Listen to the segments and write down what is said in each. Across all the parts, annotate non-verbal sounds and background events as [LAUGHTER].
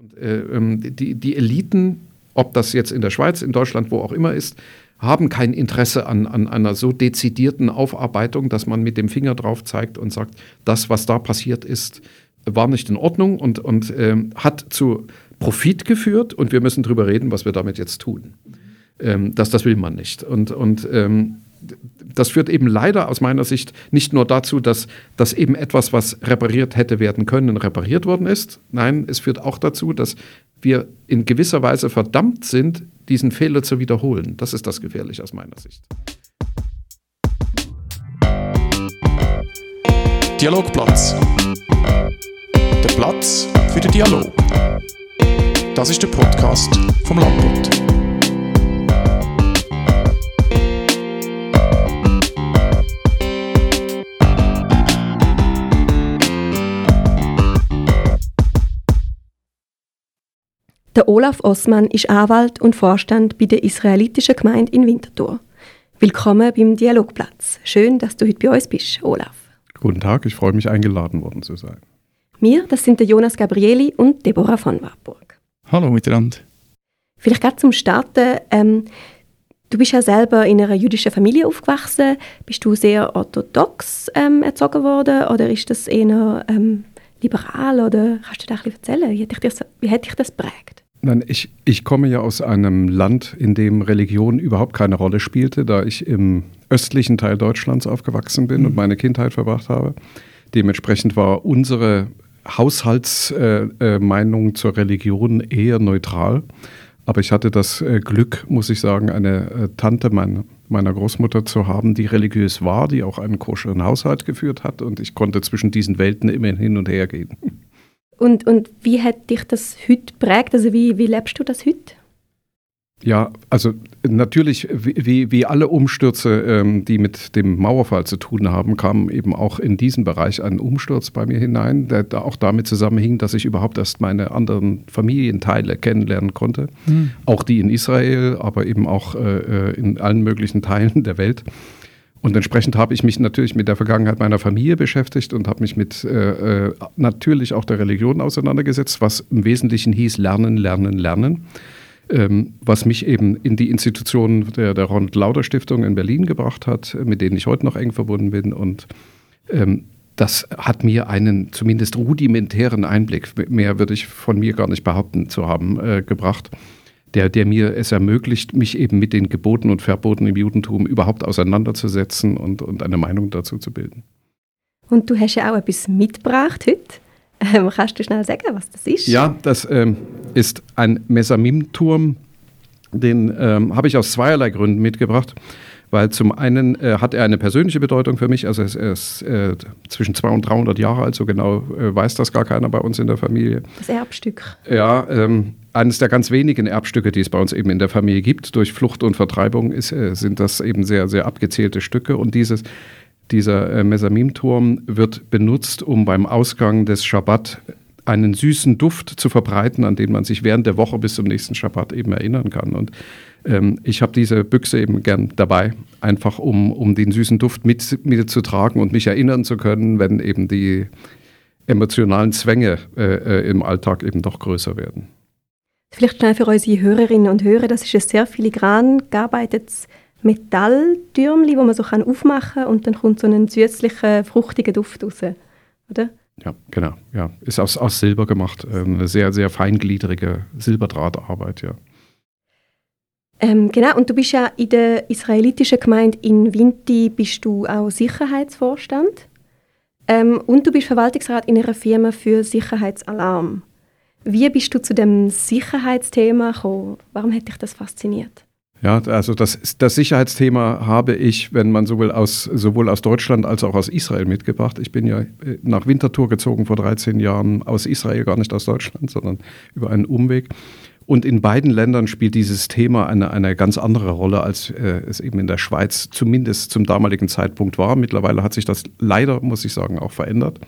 Und, äh, ähm, die, die Eliten, ob das jetzt in der Schweiz, in Deutschland, wo auch immer ist, haben kein Interesse an, an einer so dezidierten Aufarbeitung, dass man mit dem Finger drauf zeigt und sagt, das, was da passiert ist, war nicht in Ordnung und, und ähm, hat zu Profit geführt und wir müssen darüber reden, was wir damit jetzt tun. Ähm, das, das will man nicht. Und, und ähm, das führt eben leider aus meiner Sicht nicht nur dazu, dass, dass eben etwas, was repariert hätte werden können, repariert worden ist. Nein, es führt auch dazu, dass wir in gewisser Weise verdammt sind, diesen Fehler zu wiederholen. Das ist das Gefährliche aus meiner Sicht. Dialogplatz. Der Platz für den Dialog. Das ist der Podcast vom Landbund. Der Olaf Osman ist Anwalt und Vorstand bei der israelitischen Gemeinde in Winterthur. Willkommen beim Dialogplatz. Schön, dass du heute bei uns bist, Olaf. Guten Tag, ich freue mich, eingeladen worden zu sein. Wir, das sind der Jonas Gabrieli und Deborah von Warburg. Hallo miteinander. Vielleicht gerade zum Starten. Ähm, du bist ja selber in einer jüdischen Familie aufgewachsen. Bist du sehr orthodox ähm, erzogen worden oder ist das eher ähm, liberal? Oder kannst du da ein bisschen erzählen? Wie hat dich das, wie hat dich das prägt? Nein, ich, ich komme ja aus einem Land, in dem Religion überhaupt keine Rolle spielte, da ich im östlichen Teil Deutschlands aufgewachsen bin mhm. und meine Kindheit verbracht habe. Dementsprechend war unsere Haushaltsmeinung äh, äh, zur Religion eher neutral. Aber ich hatte das äh, Glück, muss ich sagen, eine äh, Tante mein, meiner Großmutter zu haben, die religiös war, die auch einen koscheren Haushalt geführt hat. Und ich konnte zwischen diesen Welten immer hin und her gehen. Und, und wie hat dich das heute prägt? Also wie, wie lebst du das heute? Ja, also natürlich, wie, wie alle Umstürze, ähm, die mit dem Mauerfall zu tun haben, kam eben auch in diesen Bereich ein Umsturz bei mir hinein, der auch damit zusammenhing, dass ich überhaupt erst meine anderen Familienteile kennenlernen konnte. Mhm. Auch die in Israel, aber eben auch äh, äh in allen möglichen Teilen der Welt. Und entsprechend habe ich mich natürlich mit der Vergangenheit meiner Familie beschäftigt und habe mich mit äh, äh, natürlich auch der Religion auseinandergesetzt, was im Wesentlichen hieß Lernen, Lernen, Lernen. Ähm, was mich eben in die Institutionen der, der Ronald Lauder Stiftung in Berlin gebracht hat, mit denen ich heute noch eng verbunden bin. Und ähm, das hat mir einen zumindest rudimentären Einblick, mehr würde ich von mir gar nicht behaupten zu haben, äh, gebracht der, der mir es ermöglicht, mich eben mit den Geboten und Verboten im Judentum überhaupt auseinanderzusetzen und, und eine Meinung dazu zu bilden. Und du hast ja auch etwas mitgebracht heute. Ähm, kannst du schnell sagen, was das ist? Ja, das ähm, ist ein Mesamim-Turm. Den ähm, habe ich aus zweierlei Gründen mitgebracht weil zum einen äh, hat er eine persönliche Bedeutung für mich, also er ist äh, zwischen 200 und 300 Jahre alt, so genau äh, weiß das gar keiner bei uns in der Familie. Das Erbstück. Ja, ähm, eines der ganz wenigen Erbstücke, die es bei uns eben in der Familie gibt. Durch Flucht und Vertreibung ist, äh, sind das eben sehr, sehr abgezählte Stücke und dieses dieser äh, Mesamim-Turm wird benutzt, um beim Ausgang des Schabbat einen süßen Duft zu verbreiten, an den man sich während der Woche bis zum nächsten Schabbat eben erinnern kann. Und ähm, ich habe diese Büchse eben gern dabei, einfach um, um den süßen Duft mit, mitzutragen und mich erinnern zu können, wenn eben die emotionalen Zwänge äh, äh, im Alltag eben doch größer werden. Vielleicht schnell für unsere Hörerinnen und Hörer, das ist ein sehr filigran gearbeitetes Metalltürmchen, wo man so kann aufmachen kann und dann kommt so ein süßlicher, fruchtiger Duft raus, oder? Ja, genau. Ja. Ist aus, aus Silber gemacht. Ähm, eine sehr, sehr feingliedrige Silberdrahtarbeit, ja. Ähm, genau, und du bist ja in der israelitischen Gemeinde in Vinti bist du auch Sicherheitsvorstand. Ähm, und du bist Verwaltungsrat in einer Firma für Sicherheitsalarm. Wie bist du zu dem Sicherheitsthema gekommen? Warum hat dich das fasziniert? Ja, also das, das Sicherheitsthema habe ich, wenn man so will, aus, sowohl aus Deutschland als auch aus Israel mitgebracht. Ich bin ja äh, nach Winterthur gezogen vor 13 Jahren aus Israel, gar nicht aus Deutschland, sondern über einen Umweg. Und in beiden Ländern spielt dieses Thema eine, eine ganz andere Rolle, als äh, es eben in der Schweiz zumindest zum damaligen Zeitpunkt war. Mittlerweile hat sich das leider, muss ich sagen, auch verändert.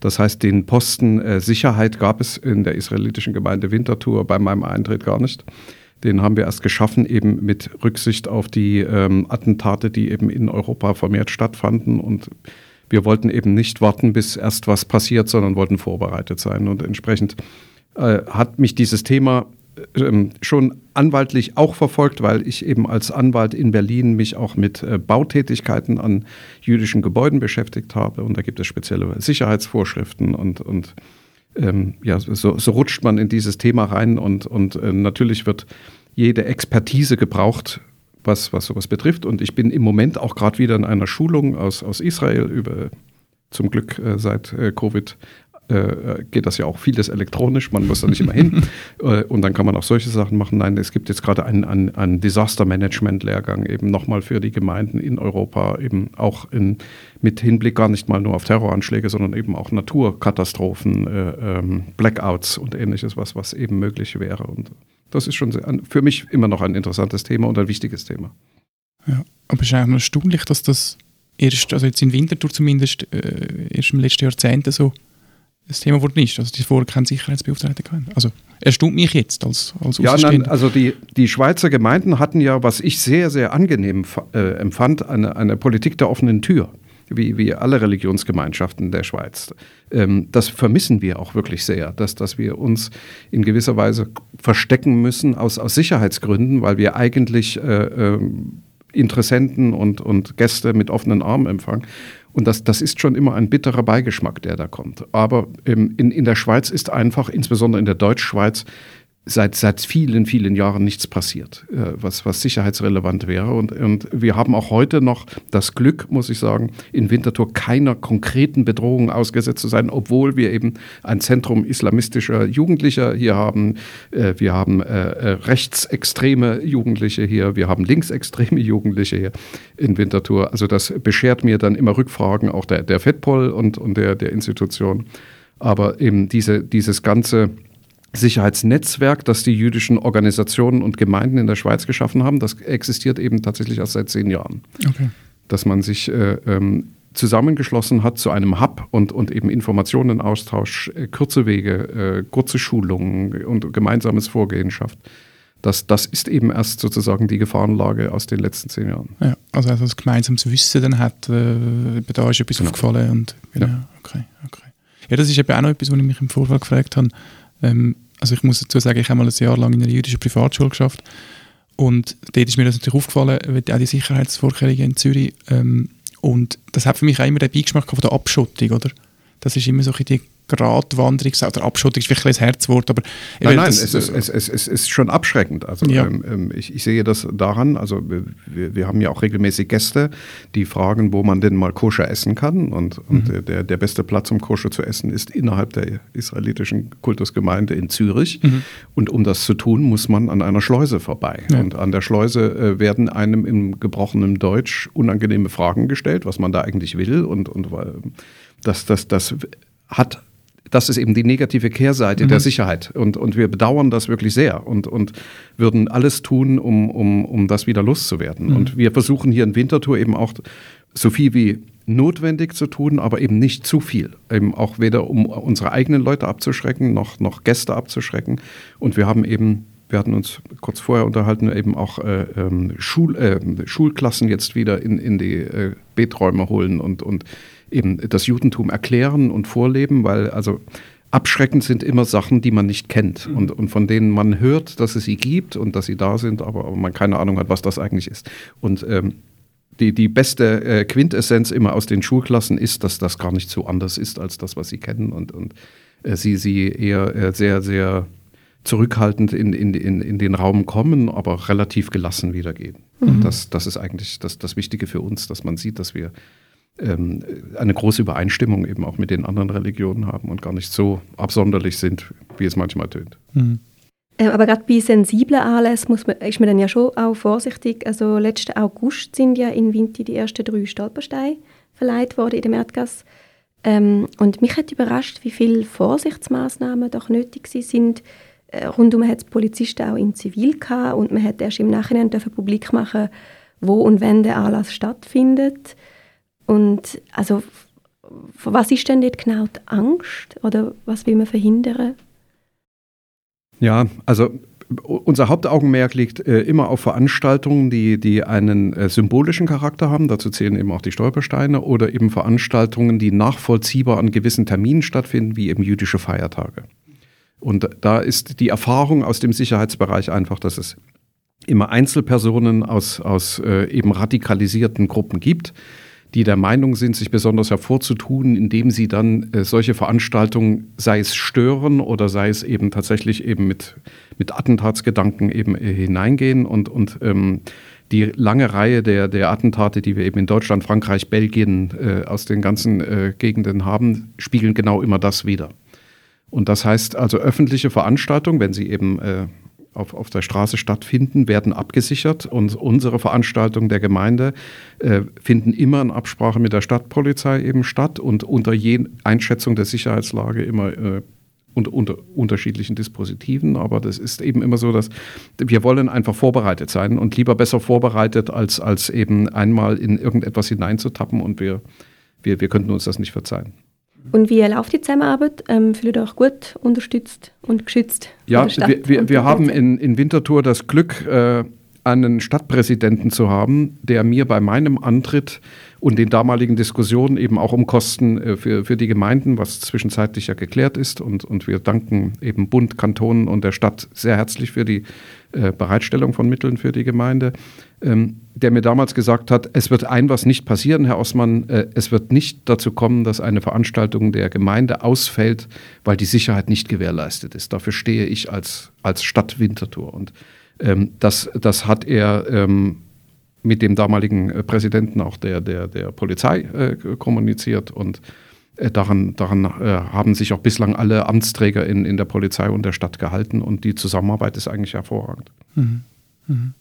Das heißt, den Posten äh, Sicherheit gab es in der israelitischen Gemeinde Winterthur bei meinem Eintritt gar nicht. Den haben wir erst geschaffen, eben mit Rücksicht auf die ähm, Attentate, die eben in Europa vermehrt stattfanden. Und wir wollten eben nicht warten, bis erst was passiert, sondern wollten vorbereitet sein. Und entsprechend äh, hat mich dieses Thema schon anwaltlich auch verfolgt, weil ich eben als Anwalt in Berlin mich auch mit äh, Bautätigkeiten an jüdischen Gebäuden beschäftigt habe. Und da gibt es spezielle Sicherheitsvorschriften und, und ähm, ja, so, so, rutscht man in dieses Thema rein und, und äh, natürlich wird jede Expertise gebraucht, was, was sowas betrifft. Und ich bin im Moment auch gerade wieder in einer Schulung aus, aus Israel über zum Glück äh, seit äh, Covid äh, geht das ja auch vieles elektronisch, man muss da nicht immer hin. [LAUGHS] Äh, und dann kann man auch solche Sachen machen. Nein, es gibt jetzt gerade einen, einen, einen Disaster Management Lehrgang eben nochmal für die Gemeinden in Europa, eben auch in, mit Hinblick gar nicht mal nur auf Terroranschläge, sondern eben auch Naturkatastrophen, äh, ähm, Blackouts und ähnliches, was, was eben möglich wäre. Und das ist schon sehr, für mich immer noch ein interessantes Thema und ein wichtiges Thema. Ja, aber es ist eigentlich erstaunlich, dass das erst, also jetzt in Winterthur zumindest, äh, erst im letzten Jahrzehnt so das Thema wurde nicht, also die vorher keinen Sicherheitsbeauftragten können. Also erstaunt mich jetzt als, als Ja, nein, also die, die Schweizer Gemeinden hatten ja, was ich sehr, sehr angenehm äh, empfand, eine, eine Politik der offenen Tür, wie, wie alle Religionsgemeinschaften der Schweiz. Ähm, das vermissen wir auch wirklich sehr, dass, dass wir uns in gewisser Weise verstecken müssen aus, aus Sicherheitsgründen, weil wir eigentlich äh, äh, Interessenten und, und Gäste mit offenen Armen empfangen. Und das, das ist schon immer ein bitterer Beigeschmack, der da kommt. Aber ähm, in, in der Schweiz ist einfach, insbesondere in der Deutschschweiz, seit, seit vielen, vielen Jahren nichts passiert, äh, was, was sicherheitsrelevant wäre. Und, und wir haben auch heute noch das Glück, muss ich sagen, in Winterthur keiner konkreten Bedrohung ausgesetzt zu sein, obwohl wir eben ein Zentrum islamistischer Jugendlicher hier haben. Äh, wir haben äh, äh rechtsextreme Jugendliche hier, wir haben linksextreme Jugendliche hier in Winterthur. Also das beschert mir dann immer Rückfragen auch der, der FEDPOL und, und der, der Institution. Aber eben diese, dieses ganze Sicherheitsnetzwerk, das die jüdischen Organisationen und Gemeinden in der Schweiz geschaffen haben, das existiert eben tatsächlich erst seit zehn Jahren. Okay. Dass man sich äh, ähm, zusammengeschlossen hat zu einem Hub und, und eben Informationenaustausch, äh, kurze Wege, äh, kurze Schulungen und gemeinsames Vorgehen schafft. Das, das ist eben erst sozusagen die Gefahrenlage aus den letzten zehn Jahren. Ja, also als das gemeinsames Wissen dann hat, äh, da ist etwas genau. aufgefallen. Und, genau, ja. Okay, okay. ja, das ist eben auch noch etwas, was ich mich im Vorfeld gefragt habe. Ähm, also ich muss dazu sagen, ich habe mal ein Jahr lang in einer jüdischen Privatschule geschafft und dort ist mir das natürlich aufgefallen, auch die Sicherheitsvorkehrungen in Zürich ähm, und das hat für mich auch immer den Beigeschmack von der Abschottung, oder? Das ist immer so die Gratwanderung oder Abschottung ist vielleicht ein Herzwort, aber nein, nein, das, es, ist, es, es, es, ist schon abschreckend. Also ja. ähm, ähm, ich, ich, sehe das daran. Also wir, wir, haben ja auch regelmäßig Gäste, die fragen, wo man denn mal koscher essen kann. Und, und mhm. der, der beste Platz, um koscher zu essen, ist innerhalb der israelitischen Kultusgemeinde in Zürich. Mhm. Und um das zu tun, muss man an einer Schleuse vorbei. Ja. Und an der Schleuse äh, werden einem im gebrochenen Deutsch unangenehme Fragen gestellt, was man da eigentlich will. Und, und das, das, das hat das ist eben die negative Kehrseite mhm. der Sicherheit. Und, und wir bedauern das wirklich sehr und, und würden alles tun, um, um, um das wieder loszuwerden. Mhm. Und wir versuchen hier in Winterthur eben auch so viel wie notwendig zu tun, aber eben nicht zu viel. Eben auch weder um unsere eigenen Leute abzuschrecken, noch, noch Gäste abzuschrecken. Und wir haben eben wir hatten uns kurz vorher unterhalten, eben auch äh, ähm, Schul, äh, Schulklassen jetzt wieder in, in die äh, Beträume holen und, und eben das Judentum erklären und vorleben, weil also abschreckend sind immer Sachen, die man nicht kennt mhm. und, und von denen man hört, dass es sie gibt und dass sie da sind, aber, aber man keine Ahnung hat, was das eigentlich ist. Und ähm, die, die beste äh, Quintessenz immer aus den Schulklassen ist, dass das gar nicht so anders ist als das, was sie kennen und, und äh, sie, sie eher äh, sehr, sehr zurückhaltend in, in, in, in den Raum kommen, aber relativ gelassen wieder gehen. Mhm. Und das, das ist eigentlich das, das Wichtige für uns, dass man sieht, dass wir eine große Übereinstimmung eben auch mit den anderen Religionen haben und gar nicht so absonderlich sind, wie es manchmal tönt. Mhm. Ähm, aber gerade bei sensiblen Anlässen muss man, ist man dann ja schon auch vorsichtig. Also letzten August sind ja in Winti die ersten drei Stolpersteine verleiht worden in dem Erdgas. Ähm, und mich hat überrascht, wie viele Vorsichtsmaßnahmen doch nötig sind. Äh, rundum hat es Polizisten auch in Zivil gehabt und man hat erst im Nachhinein publik machen, wo und wenn der Anlass stattfindet. Und also, was ist denn dort genau die Angst oder was will man verhindern? Ja, also unser Hauptaugenmerk liegt äh, immer auf Veranstaltungen, die, die einen äh, symbolischen Charakter haben. Dazu zählen eben auch die Stolpersteine oder eben Veranstaltungen, die nachvollziehbar an gewissen Terminen stattfinden, wie eben jüdische Feiertage. Und da ist die Erfahrung aus dem Sicherheitsbereich einfach, dass es immer Einzelpersonen aus, aus äh, eben radikalisierten Gruppen gibt, die der Meinung sind, sich besonders hervorzutun, indem sie dann äh, solche Veranstaltungen, sei es stören oder sei es eben tatsächlich eben mit, mit Attentatsgedanken eben äh, hineingehen und, und ähm, die lange Reihe der, der Attentate, die wir eben in Deutschland, Frankreich, Belgien äh, aus den ganzen äh, Gegenden haben, spiegeln genau immer das wider. Und das heißt also öffentliche Veranstaltungen, wenn sie eben äh, auf, auf der Straße stattfinden, werden abgesichert und unsere Veranstaltungen der Gemeinde äh, finden immer in Absprache mit der Stadtpolizei eben statt und unter je Einschätzung der Sicherheitslage immer äh, unter, unter unterschiedlichen Dispositiven. Aber das ist eben immer so, dass wir wollen einfach vorbereitet sein und lieber besser vorbereitet, als, als eben einmal in irgendetwas hineinzutappen und wir, wir, wir könnten uns das nicht verzeihen. Und wie läuft die Zusammenarbeit? Ähm, fühlt ihr euch gut unterstützt und geschützt? Ja, wir, wir, wir haben in, in Winterthur das Glück, äh, einen Stadtpräsidenten zu haben, der mir bei meinem Antritt und den damaligen Diskussionen eben auch um Kosten äh, für, für die Gemeinden, was zwischenzeitlich ja geklärt ist. Und, und wir danken eben Bund, Kantonen und der Stadt sehr herzlich für die äh, Bereitstellung von Mitteln für die Gemeinde, ähm, der mir damals gesagt hat, es wird ein was nicht passieren, Herr Osmann, äh, es wird nicht dazu kommen, dass eine Veranstaltung der Gemeinde ausfällt, weil die Sicherheit nicht gewährleistet ist. Dafür stehe ich als, als Stadt Winterthur. Und ähm, das, das hat er ähm, mit dem damaligen äh, Präsidenten auch der, der, der Polizei äh, kommuniziert und daran, daran äh, haben sich auch bislang alle Amtsträger in, in der Polizei und der Stadt gehalten und die Zusammenarbeit ist eigentlich hervorragend. Mhm. Mhm.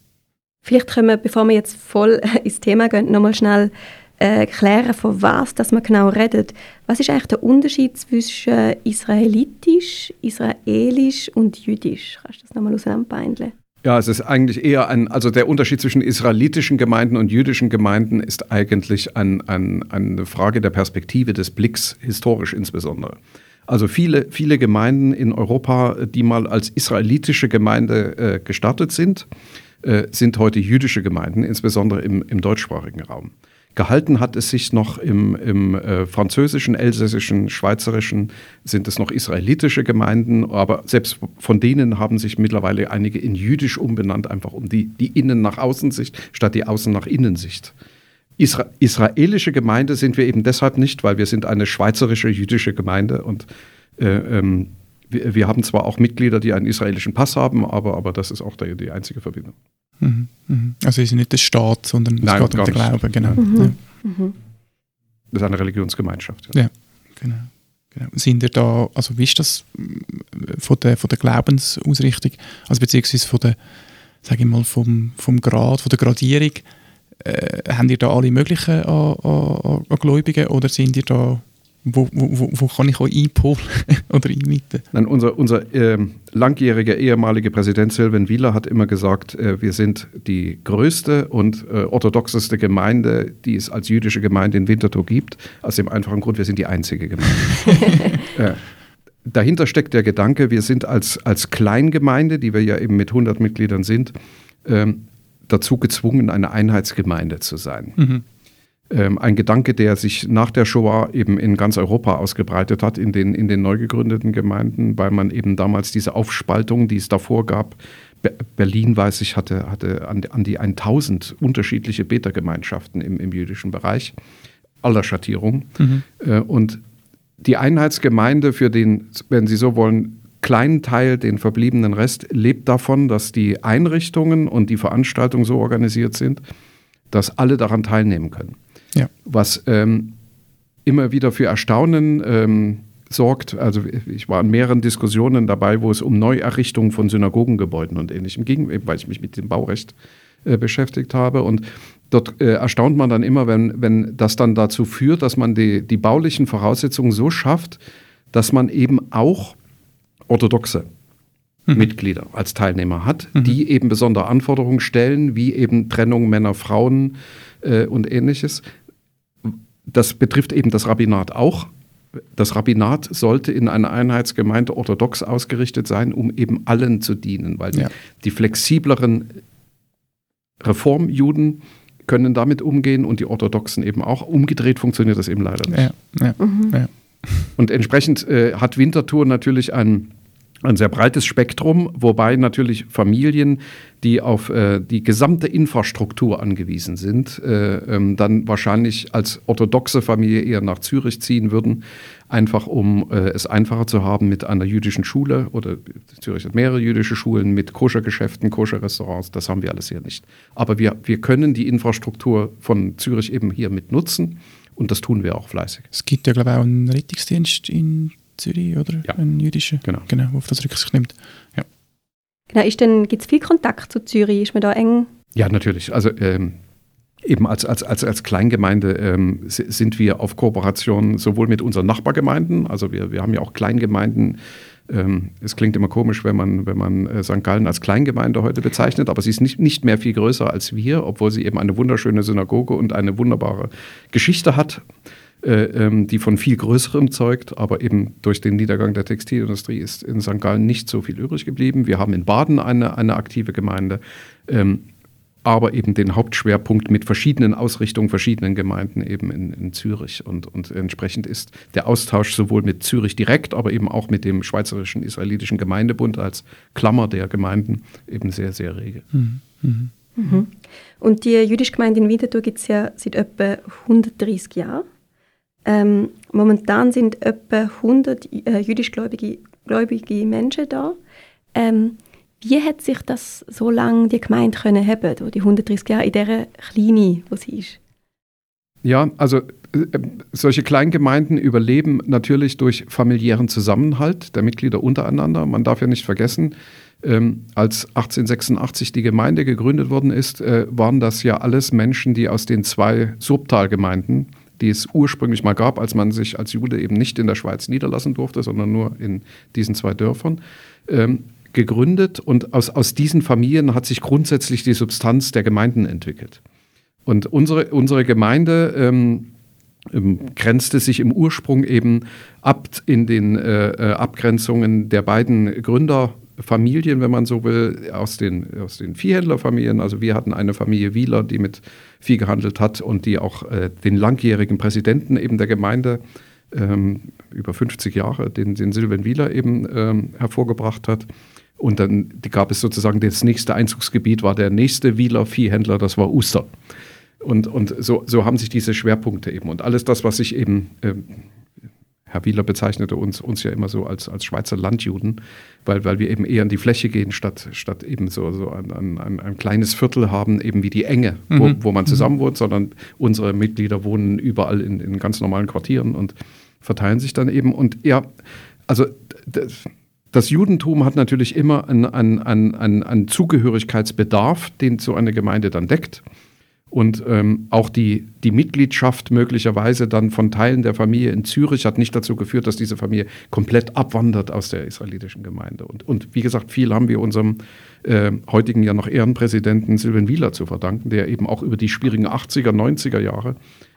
Vielleicht können wir, bevor wir jetzt voll ins Thema gehen, nochmal schnell äh, klären, von was dass man genau redet. Was ist eigentlich der Unterschied zwischen israelitisch, israelisch und jüdisch? Kannst du das nochmal auseinanderbeindeln? Ja, es ist eigentlich eher ein, also der Unterschied zwischen israelitischen Gemeinden und jüdischen Gemeinden ist eigentlich ein, ein, eine Frage der Perspektive des Blicks, historisch insbesondere. Also viele, viele Gemeinden in Europa, die mal als israelitische Gemeinde äh, gestartet sind, äh, sind heute jüdische Gemeinden, insbesondere im, im deutschsprachigen Raum. Gehalten hat es sich noch im, im äh, französischen, elsässischen, schweizerischen, sind es noch israelitische Gemeinden, aber selbst von denen haben sich mittlerweile einige in jüdisch umbenannt, einfach um die, die Innen- nach Außensicht statt die Außen- nach Innensicht. Isra israelische Gemeinde sind wir eben deshalb nicht, weil wir sind eine schweizerische jüdische Gemeinde und äh, ähm, wir, wir, haben zwar auch Mitglieder, die einen israelischen Pass haben, aber, aber das ist auch die, die einzige Verbindung. Mhm, mhm. Also es ist nicht der Staat, sondern es Nein, geht um den Glauben, genau. Mhm. Ja. Mhm. Das ist eine Religionsgemeinschaft. Ja, ja genau, genau. Sind ihr da, also wie ist das äh, von der, von der Glaubensausrichtung, also beziehungsweise von der, sage ich mal, vom, vom Grad, von der Gradierung, äh, haben ihr da alle möglichen an, an, an Gläubigen oder sind ihr da wo, wo, wo kann ich euch einpolen [LAUGHS] oder einmieten? Nein, unser unser äh, langjähriger ehemaliger Präsident Sylvain Wieler hat immer gesagt, äh, wir sind die größte und äh, orthodoxeste Gemeinde, die es als jüdische Gemeinde in Winterthur gibt. Aus dem einfachen Grund, wir sind die einzige Gemeinde. [LAUGHS] Äh, dahinter steckt der Gedanke, wir sind als, als Kleingemeinde, die wir ja eben mit 100 Mitgliedern sind, ähm, dazu gezwungen, eine Einheitsgemeinde zu sein. Mhm ein Gedanke, der sich nach der Shoah eben in ganz Europa ausgebreitet hat, in den, in den neu gegründeten Gemeinden, weil man eben damals diese Aufspaltung, die es davor gab, Berlin, weiß ich, hatte, hatte an, an die 1000 unterschiedliche Beta-Gemeinschaften im, im jüdischen Bereich, aller Schattierung. Mhm. Äh, und die Einheitsgemeinde für den, wenn Sie so wollen, kleinen Teil, den verbliebenen Rest, lebt davon, dass die Einrichtungen und die Veranstaltungen so organisiert sind, dass alle daran teilnehmen können. Ja. Was ähm, immer wieder für Erstaunen ähm, sorgt. Also ich war in mehreren Diskussionen dabei, wo es um Neuerrichtungen von Synagogengebäuden und ähnlichem ging, weil ich mich mit dem Baurecht äh, beschäftigt habe. Und dort äh, erstaunt man dann immer, wenn, wenn das dann dazu führt, dass man die, die baulichen Voraussetzungen so schafft, dass man eben auch orthodoxe mhm. Mitglieder als Teilnehmer hat, mhm. die eben besondere Anforderungen stellen, wie eben Trennung Männer-Frauen äh, und ähnliches das betrifft eben das Rabbinat auch. Das Rabbinat sollte in einer Einheitsgemeinde orthodox ausgerichtet sein, um eben allen zu dienen, weil ja. die, flexibleren Reformjuden können damit umgehen und die Orthodoxen eben auch. Umgedreht funktioniert das eben leider nicht. Ja, ja, mhm. Und entsprechend äh, hat Winterthur natürlich ein, ein sehr breites Spektrum, wobei natürlich Familien, die auf äh, die gesamte Infrastruktur angewiesen sind, äh, ähm, dann wahrscheinlich als orthodoxe Familie eher nach Zürich ziehen würden, einfach um äh, es einfacher zu haben mit einer jüdischen Schule oder Zürich hat mehrere jüdische Schulen mit Koschergeschäften, Koscherrestaurants, das haben wir alles hier nicht. Aber wir, wir können die Infrastruktur von Zürich eben hier mit nutzen und das tun wir auch fleißig. Es gibt ja, glaube ich, auch einen Rettungsdienst in Zürich, oder? Ja. Ein jüdischer, Genau. genau, der auf das Rücksicht nimmt. Ja. Genau, ist denn, gibt es viel Kontakt zu Zürich? Ist man da eng? Ja, natürlich. Also ähm, eben als, als, als, als Kleingemeinde ähm, si- sind wir auf Kooperation sowohl mit unseren Nachbargemeinden, also wir, wir haben ja auch Kleingemeinden. Ähm, es klingt immer komisch, wenn man, wenn man äh, St. Gallen als Kleingemeinde heute bezeichnet, aber sie ist nicht, nicht mehr viel größer als wir, obwohl sie eben eine wunderschöne Synagoge und eine wunderbare Geschichte hat, die von viel Größerem zeugt. Aber eben durch den Niedergang der Textilindustrie ist in St. Gallen nicht so viel übrig geblieben. Wir haben in Baden eine, eine aktive Gemeinde. Ähm, aber eben den Hauptschwerpunkt mit verschiedenen Ausrichtungen, verschiedenen Gemeinden eben in, in Zürich. Und, und entsprechend ist der Austausch sowohl mit Zürich direkt, aber eben auch mit dem Schweizerischen Israelitischen Gemeindebund als Klammer der Gemeinden eben sehr, sehr rege. Mhm. Mhm. Mhm. Und die jüdische Gemeinde in Winterthur gibt es ja seit etwa 130 Jahren. Ähm, momentan sind etwa 100 äh, jüdischgläubige gläubige Menschen da. Ähm, wie hat sich das so lange die Gemeinde können haben, die 130 Jahre in dieser Kleine, wo sie ist? Ja, also äh, solche Kleingemeinden überleben natürlich durch familiären Zusammenhalt der Mitglieder untereinander. Man darf ja nicht vergessen, ähm, als 1886 die Gemeinde gegründet worden ist, äh, waren das ja alles Menschen, die aus den zwei Subtalgemeinden, die es ursprünglich mal gab, als man sich als Jude eben nicht in der Schweiz niederlassen durfte, sondern nur in diesen zwei Dörfern, ähm, gegründet. Und aus, aus diesen Familien hat sich grundsätzlich die Substanz der Gemeinden entwickelt. Und unsere, unsere Gemeinde ähm, ähm, grenzte sich im Ursprung eben ab in den äh, äh, Abgrenzungen der beiden Gründerfamilien, wenn man so will, aus den, aus den Viehhändlerfamilien. Also wir hatten eine Familie Wieler, die mit Vieh gehandelt hat und die auch äh, den langjährigen Präsidenten eben der Gemeinde ähm, über 50 Jahre, den, den Silvan Wieler eben ähm, hervorgebracht hat. Und dann gab es sozusagen das nächste Einzugsgebiet, war der nächste Wieler Viehhändler, das war Uster. Und, und so, so haben sich diese Schwerpunkte eben. Und alles das, was sich eben, ähm, Herr Wieler bezeichnete uns, uns ja immer so als, als Schweizer Landjuden, weil, weil wir eben eher in die Fläche gehen, statt, statt eben so, so ein, ein, ein, ein kleines Viertel haben, eben wie die Enge, wo, Mhm. wo man zusammen wohnt, sondern unsere Mitglieder wohnen überall in, in ganz normalen Quartieren und verteilen sich dann eben. Und ja, also das, das Judentum hat natürlich immer einen, einen, einen, einen Zugehörigkeitsbedarf, den so eine Gemeinde dann deckt. Und ähm, auch die, die Mitgliedschaft möglicherweise dann von Teilen der Familie in Zürich hat nicht dazu geführt, dass diese Familie komplett abwandert aus der israelitischen Gemeinde. Und, und wie gesagt, viel haben wir unserem äh, heutigen ja noch Ehrenpräsidenten Silvan Wieler zu verdanken, der eben auch über die schwierigen 80er, 90er Jahre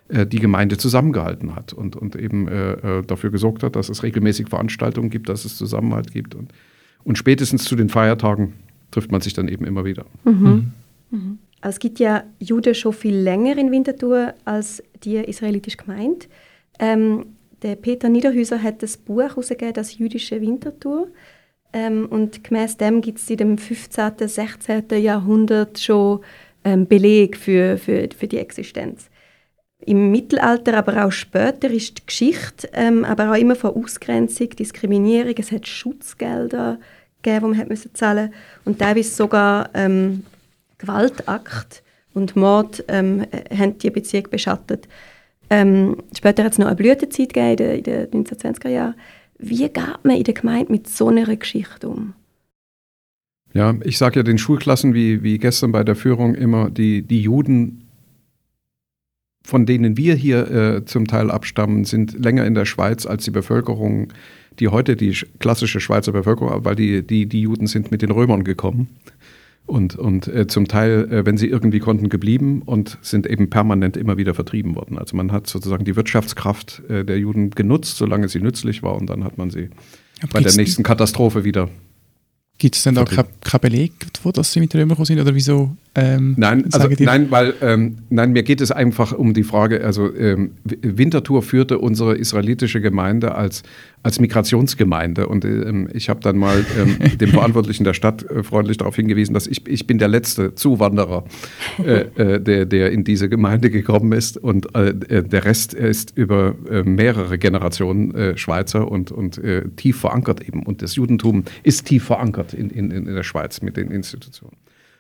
äh, die Gemeinde zusammengehalten hat und, und eben äh, äh, dafür gesorgt hat, dass es regelmäßig Veranstaltungen gibt, dass es Zusammenhalt gibt. Und, und spätestens zu den Feiertagen trifft man sich dann eben immer wieder. Mhm. Mhm. Also es gibt ja Juden schon viel länger in Winterthur als die israelitische Gemeinde. Ähm, der Peter Niederhäuser hat das Buch herausgegeben, das jüdische Winterthur. Ähm, und gemäß dem gibt es in dem 15., 16. Jahrhundert schon ähm, Beleg für, für, für die Existenz. Im Mittelalter, aber auch später, ist die Geschichte ähm, aber auch immer von Ausgrenzung, Diskriminierung. Es hat Schutzgelder gegeben, die man hat müssen zahlen Und teilweise sogar ähm, Gewaltakt und Mord ähm, äh, haben die Beziehung beschattet. Ähm, später hat es noch eine Blütezeit gegeben, in den, in den 1920er Jahren. Wie geht man in der Gemeinde mit so einer Geschichte um? Ja, ich sage ja den Schulklassen wie, wie gestern bei der Führung immer, die, die Juden, von denen wir hier äh, zum Teil abstammen, sind länger in der Schweiz als die Bevölkerung, die heute die sch- klassische Schweizer Bevölkerung, weil die, die, die Juden sind mit den Römern gekommen und, und äh, zum Teil, äh, wenn sie irgendwie konnten, geblieben und sind eben permanent immer wieder vertrieben worden. Also man hat sozusagen die Wirtschaftskraft äh, der Juden genutzt, solange sie nützlich war und dann hat man sie Aber bei der nächsten Katastrophe wieder Gibt es denn da keinen kein Beleg davon, dass sie mit gekommen sind? Oder wieso? Ähm, nein, also, nein, weil ähm, nein, mir geht es einfach um die Frage. Also ähm, Winterthur führte unsere israelitische Gemeinde als als Migrationsgemeinde und ähm, ich habe dann mal ähm, [LAUGHS] dem Verantwortlichen der Stadt äh, freundlich darauf hingewiesen, dass ich ich bin der letzte Zuwanderer, äh, äh, der der in diese Gemeinde gekommen ist und äh, äh der Rest ist über äh, mehrere Generationen Schweizer und und tief verankert eben und das Judentum ist tief verankert in, in, in der Schweiz mit den Institutionen.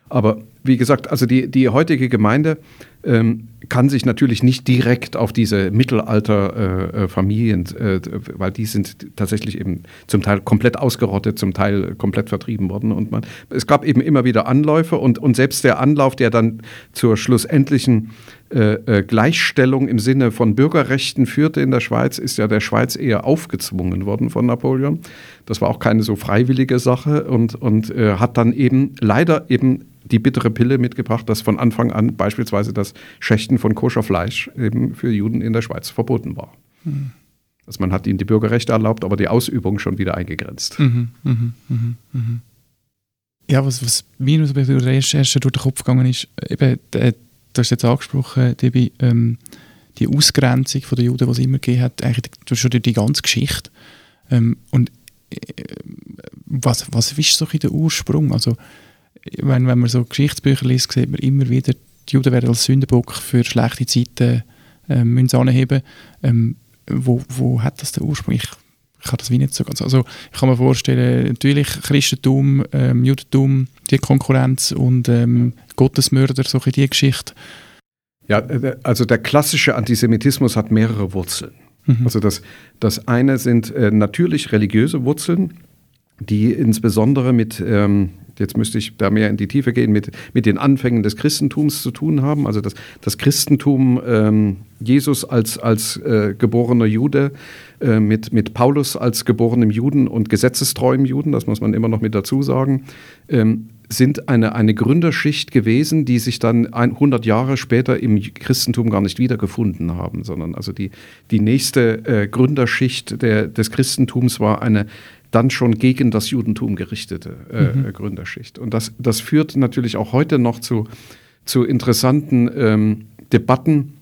Aber wie gesagt, also die, die heutige Gemeinde ähm, kann sich natürlich nicht direkt auf diese Mittelalterfamilien, äh, äh, weil die sind tatsächlich eben zum Teil komplett ausgerottet, zum Teil komplett vertrieben worden. Und man, es gab eben immer wieder Anläufe und, und selbst der Anlauf, der dann zur schlussendlichen äh, äh, Gleichstellung im Sinne von Bürgerrechten führte in der Schweiz, ist ja der Schweiz eher aufgezwungen worden von Napoleon. Das war auch keine so freiwillige Sache und, und äh, hat dann eben leider eben die bittere Pille mitgebracht, dass von Anfang an beispielsweise das Schächten von Koscherfleisch eben für Juden in der Schweiz verboten war. Mhm. Also man hat ihnen die Bürgerrechte erlaubt, aber die Ausübung schon wieder eingegrenzt. Mhm, mh, mh, mh. Ja, was, was mir bei der Recherche durch den Kopf gegangen ist, eben, äh, du hast jetzt angesprochen, Debbie, ähm, die Ausgrenzung der Juden, die es immer gegeben hat, eigentlich schon die, die ganze Geschichte. Ähm, und äh, was, was ist so der Ursprung? Also, wenn, wenn man so Geschichtsbücher liest, sieht man immer wieder, die Juden werden als Sündenbock für schlechte Zeiten äh, müssen anheben. Ähm, wo, wo hat das den Ursprung? Ich, kann das wie nicht so ganz. Also ich kann mir vorstellen, natürlich Christentum, ähm, Judentum, die Konkurrenz und ähm, Gottesmörder, so die Geschichte. Ja, äh, also der klassische Antisemitismus hat mehrere Wurzeln. Mhm. Also das, das eine sind äh, natürlich religiöse Wurzeln, die insbesondere mit ähm, jetzt müsste ich da mehr in die Tiefe gehen, mit, mit den Anfängen des Christentums zu tun haben. Also das, das Christentum, ähm, Jesus als, als äh, geborener Jude, äh, mit, mit Paulus als geborenem Juden und gesetzestreuem Juden, das muss man immer noch mit dazu sagen, ähm, sind eine, eine Gründerschicht gewesen, die sich dann 100 Jahre später im Christentum gar nicht wiedergefunden haben, sondern also die, die nächste äh, Gründerschicht der, des Christentums war eine dann schon gegen das Judentum gerichtete äh, mhm. Gründerschicht. Und das, das führt natürlich auch heute noch zu, zu interessanten ähm, Debatten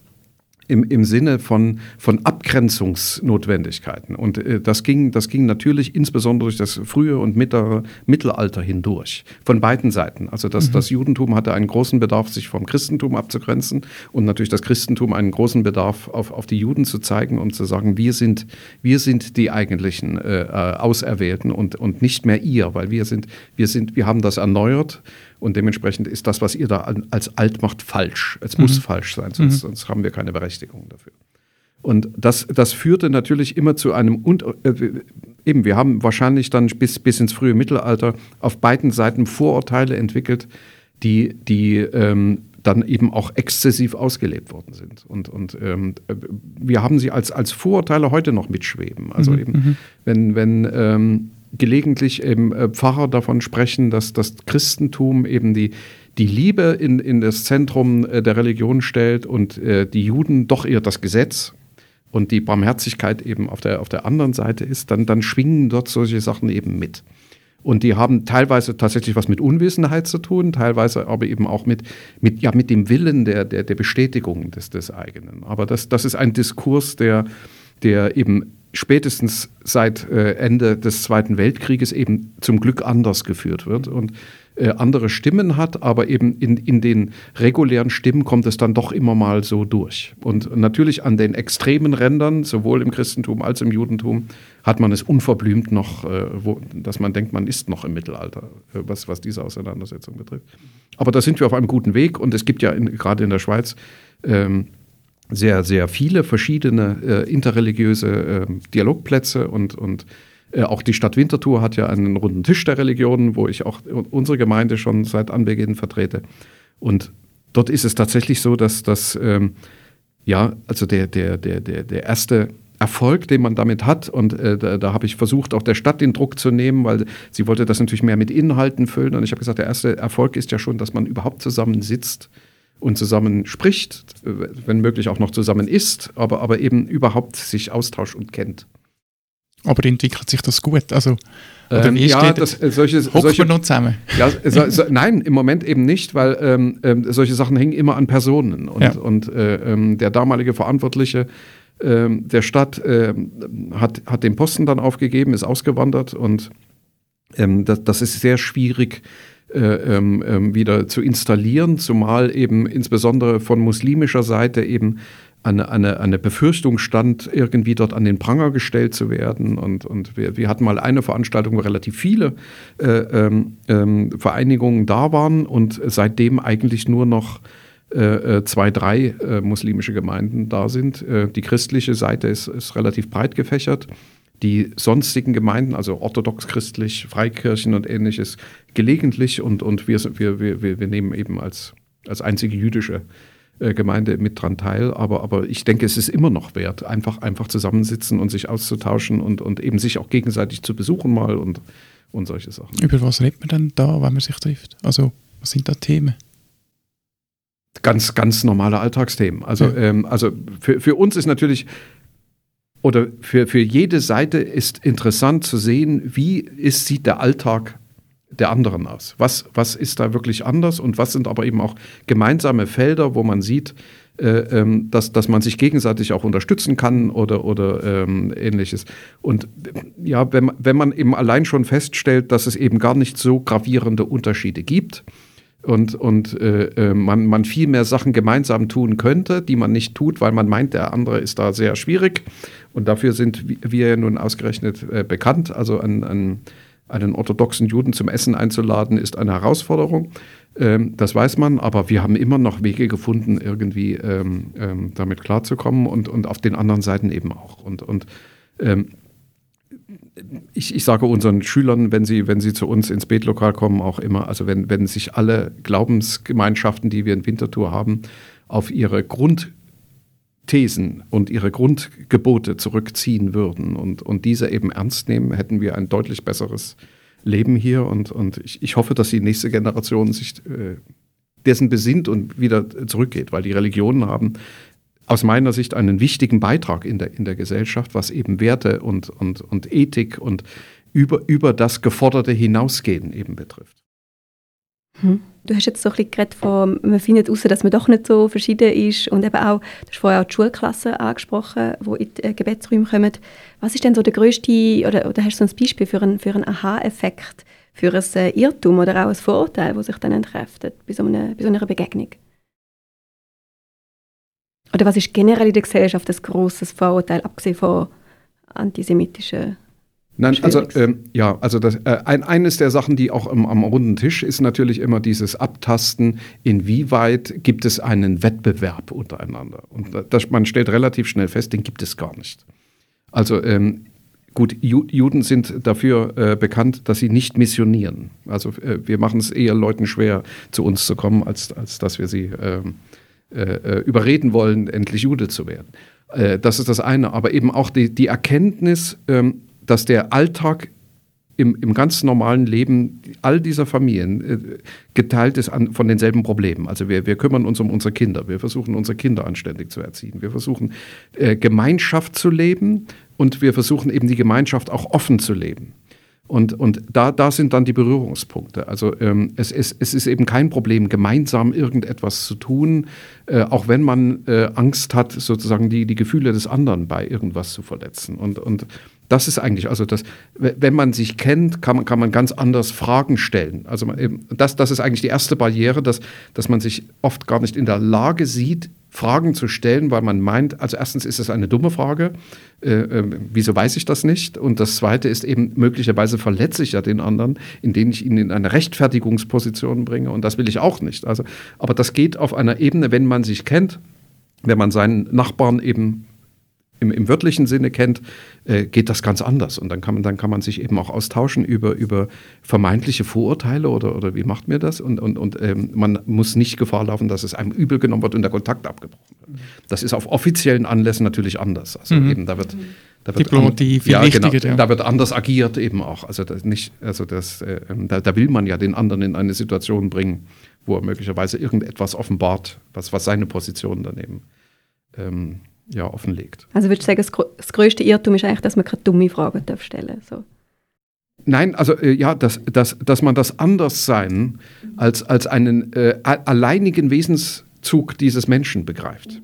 im, im Sinne von, von Abgrenzungsnotwendigkeiten. Und äh, das, ging, das ging natürlich insbesondere durch das frühe und mittlere Mittelalter hindurch, von beiden Seiten. Also das, mhm. das Judentum hatte einen großen Bedarf, sich vom Christentum abzugrenzen und natürlich das Christentum einen großen Bedarf, auf, auf die Juden zu zeigen und zu sagen, wir sind, wir sind die eigentlichen äh, äh Auserwählten und, und nicht mehr ihr, weil wir sind, wir sind, wir haben das erneuert und dementsprechend ist das, was ihr da als alt macht, falsch. Es mhm. muss falsch sein, sonst, mhm. sonst, haben wir keine Berechtigung dafür. Und das, das führte natürlich immer zu einem, und, äh, eben, wir haben wahrscheinlich dann bis, bis ins frühe Mittelalter auf beiden Seiten Vorurteile entwickelt, die, die ähm, dann eben auch exzessiv ausgelebt worden sind. Und, und ähm, wir haben sie als, als Vorurteile heute noch mitschweben. Also mhm. eben, mhm. wenn, wenn ähm, gelegentlich eben äh, Pfarrer davon sprechen, dass das Christentum eben die, die Liebe in, in das Zentrum äh, der Religion stellt und äh, die Juden doch eher das Gesetz und die Barmherzigkeit eben auf der, auf der anderen Seite ist, dann, dann schwingen dort solche Sachen eben mit. Und die haben teilweise tatsächlich was mit Unwissenheit zu tun, teilweise aber eben auch mit, mit, ja, mit dem Willen der, der, der Bestätigung des, des eigenen. Aber das, das ist ein Diskurs, der, der eben spätestens seit äh, Ende des Zweiten Weltkrieges eben zum Glück anders geführt wird und äh, andere Stimmen hat, aber eben in, in den regulären Stimmen kommt es dann doch immer mal so durch. Und natürlich an den extremen Rändern, sowohl im Christentum als im Judentum, hat man es unverblümt noch, äh, wo, dass man denkt, man ist noch im Mittelalter, was, was diese Auseinandersetzung betrifft. Aber da sind wir auf einem guten Weg und es gibt ja in, gerade in der Schweiz ähm, sehr, sehr viele verschiedene äh, interreligiöse äh, Dialogplätze und, und äh, auch die Stadt Winterthur hat ja einen runden Tisch der Religionen, wo ich auch unsere Gemeinde schon seit Anbeginn vertrete. Und dort ist es tatsächlich so, dass das, ähm, ja, also der, der, der, der, der erste Erfolg, den man damit hat. Und äh, da, da habe ich versucht, auch der Stadt den Druck zu nehmen, weil sie wollte das natürlich mehr mit Inhalten füllen. Und ich habe gesagt, der erste Erfolg ist ja schon, dass man überhaupt zusammen sitzt und zusammen spricht, wenn möglich auch noch zusammen isst, aber, aber eben überhaupt sich austauscht und kennt. Aber entwickelt sich das gut? Also Ähm, ja, das, äh, solche, solche noch zusammen? Ja, so, so, nein, im Moment eben nicht, weil ähm, ähm, solche Sachen hängen immer an Personen. Und, Ja. und äh, ähm, der damalige Verantwortliche ähm, der Stadt ähm, hat, hat den Posten dann aufgegeben, ist ausgewandert und ähm, das, das ist sehr schwierig äh, ähm, ähm, wieder zu installieren, zumal eben insbesondere von muslimischer Seite eben eine, eine, eine Befürchtung stand, irgendwie dort an den Pranger gestellt zu werden. Und, und wir, wir hatten mal eine Veranstaltung, wo relativ viele äh, ähm, ähm, Vereinigungen da waren und seitdem eigentlich nur noch äh, äh, zwei, drei äh, muslimische Gemeinden da sind. Äh, die christliche Seite ist, ist relativ breit gefächert. Die sonstigen Gemeinden, also orthodox-christlich, Freikirchen und ähnliches, gelegentlich und, und wir, wir, wir wir nehmen eben als, als einzige jüdische äh, Gemeinde mit dran teil. Aber, aber ich denke, es ist immer noch wert, einfach, einfach zusammensitzen und sich auszutauschen und, und eben sich auch gegenseitig zu besuchen mal und, und solche Sachen. Über was redet man denn da, wenn man sich trifft? Also, was sind da Themen? ganz, ganz normale Alltagsthemen. Also, Ja. ähm, also für, für uns ist natürlich, oder für, für jede Seite ist interessant zu sehen, wie ist, sieht der Alltag der anderen aus. Was, was ist da wirklich anders und was sind aber eben auch gemeinsame Felder, wo man sieht, äh, ähm, dass, dass man sich gegenseitig auch unterstützen kann oder, oder ähm, ähnliches. Und äh, ja, wenn, wenn man eben allein schon feststellt, dass es eben gar nicht so gravierende Unterschiede gibt, und, und äh, äh, man, man viel mehr Sachen gemeinsam tun könnte, die man nicht tut, weil man meint, der andere ist da sehr schwierig. Und dafür sind wi- wir ja nun ausgerechnet äh, bekannt. Also an, an, einen orthodoxen Juden zum Essen einzuladen, ist eine Herausforderung. Ähm, das weiß man, aber wir haben immer noch Wege gefunden, irgendwie ähm, ähm, damit klarzukommen und, und auf den anderen Seiten eben auch. Und, und ähm, ich, ich sage unseren Schülern, wenn sie, wenn sie zu uns ins Betlokal kommen, auch immer, also wenn, wenn sich alle Glaubensgemeinschaften, die wir in Winterthur haben, auf ihre Grundthesen und ihre Grundgebote zurückziehen würden und, und diese eben ernst nehmen, hätten wir ein deutlich besseres Leben hier. Und, und ich, ich hoffe, dass die nächste Generation sich äh, dessen besinnt und wieder zurückgeht, weil die Religionen haben aus meiner Sicht einen wichtigen Beitrag in der, in der Gesellschaft, was eben Werte und, und, und Ethik und über, über das Geforderte hinausgehen eben betrifft. Du hast jetzt so ein bisschen geredet von, man findet heraus, dass man doch nicht so verschieden ist und eben auch, du hast vorher auch die Schulklassen angesprochen, die in die äh, Gebetsräume kommen. Was ist denn so der grösste, oder, oder hast du so ein Beispiel für einen, für einen Aha-Effekt, für ein äh, Irrtum oder auch ein Vorurteil, das sich dann entkräftet bei so, einer, bei so einer Begegnung? Oder was ist generell in der Gesellschaft ein grosses Vorurteil, abgesehen von antisemitischen Nein, also ähm, ja, also das, äh, ein, eines der Sachen, die auch im, am runden Tisch ist natürlich immer dieses Abtasten, inwieweit gibt es einen Wettbewerb untereinander. Und das, man stellt relativ schnell fest, den gibt es gar nicht. Also ähm, gut, Ju Juden sind dafür äh, bekannt, dass sie nicht missionieren. Also äh, wir machen es eher Leuten schwer, zu uns zu kommen, als, als dass wir sie ähm, äh, äh, überreden wollen, endlich Jude zu werden. Äh, das ist das eine. Aber eben auch die, die Erkenntnis, ähm, dass der Alltag im, im ganz normalen Leben all dieser Familien äh, geteilt ist an, von denselben Problemen. Also wir, wir kümmern uns um unsere Kinder, wir versuchen unsere Kinder anständig zu erziehen, wir versuchen äh, Gemeinschaft zu leben und wir versuchen eben die Gemeinschaft auch offen zu leben. Und, und da, da sind dann die Berührungspunkte. Also ähm, es, es, es ist eben kein Problem, gemeinsam irgendetwas zu tun, äh, auch wenn man äh, Angst hat, sozusagen die, die Gefühle des anderen bei irgendwas zu verletzen. Und, und das ist eigentlich, also das, wenn man sich kennt, kann man, kann man ganz anders Fragen stellen. Also man das, das ist eigentlich die erste Barriere, dass, dass man sich oft gar nicht in der Lage sieht, Fragen zu stellen, weil man meint, also erstens ist es eine dumme Frage, äh, äh, wieso weiß ich das nicht? Und das zweite ist eben, möglicherweise verletze ich ja den anderen, indem ich ihn in eine Rechtfertigungsposition bringe und das will ich auch nicht. Also, aber das geht auf einer Ebene, wenn man sich kennt, wenn man seinen Nachbarn eben im, im wörtlichen Sinne kennt, äh, geht das ganz anders. Und dann kann man, dann kann man sich eben auch austauschen über, über vermeintliche Vorurteile oder, oder wie macht mir das? Und, und, und ähm, man muss nicht Gefahr laufen, dass es einem übel genommen wird und der Kontakt abgebrochen wird. Das ist auf offiziellen Anlässen natürlich anders. Also Mhm. eben, da wird, da wird Diplomatie viel ja, genau, ja. Da wird anders agiert eben auch. Also das nicht, also das, äh, da, da will man ja den anderen in eine Situation bringen, wo er möglicherweise irgendetwas offenbart, was, was seine Position daneben ähm, ja, offenlegt. Also würdest du sagen, das, grösste Irrtum ist eigentlich, dass man keine dumme Fragen darf stellen darf? So. Nein, also äh, ja, dass, dass, dass man das Anderssein als, als einen äh, alleinigen Wesenszug dieses Menschen begreift.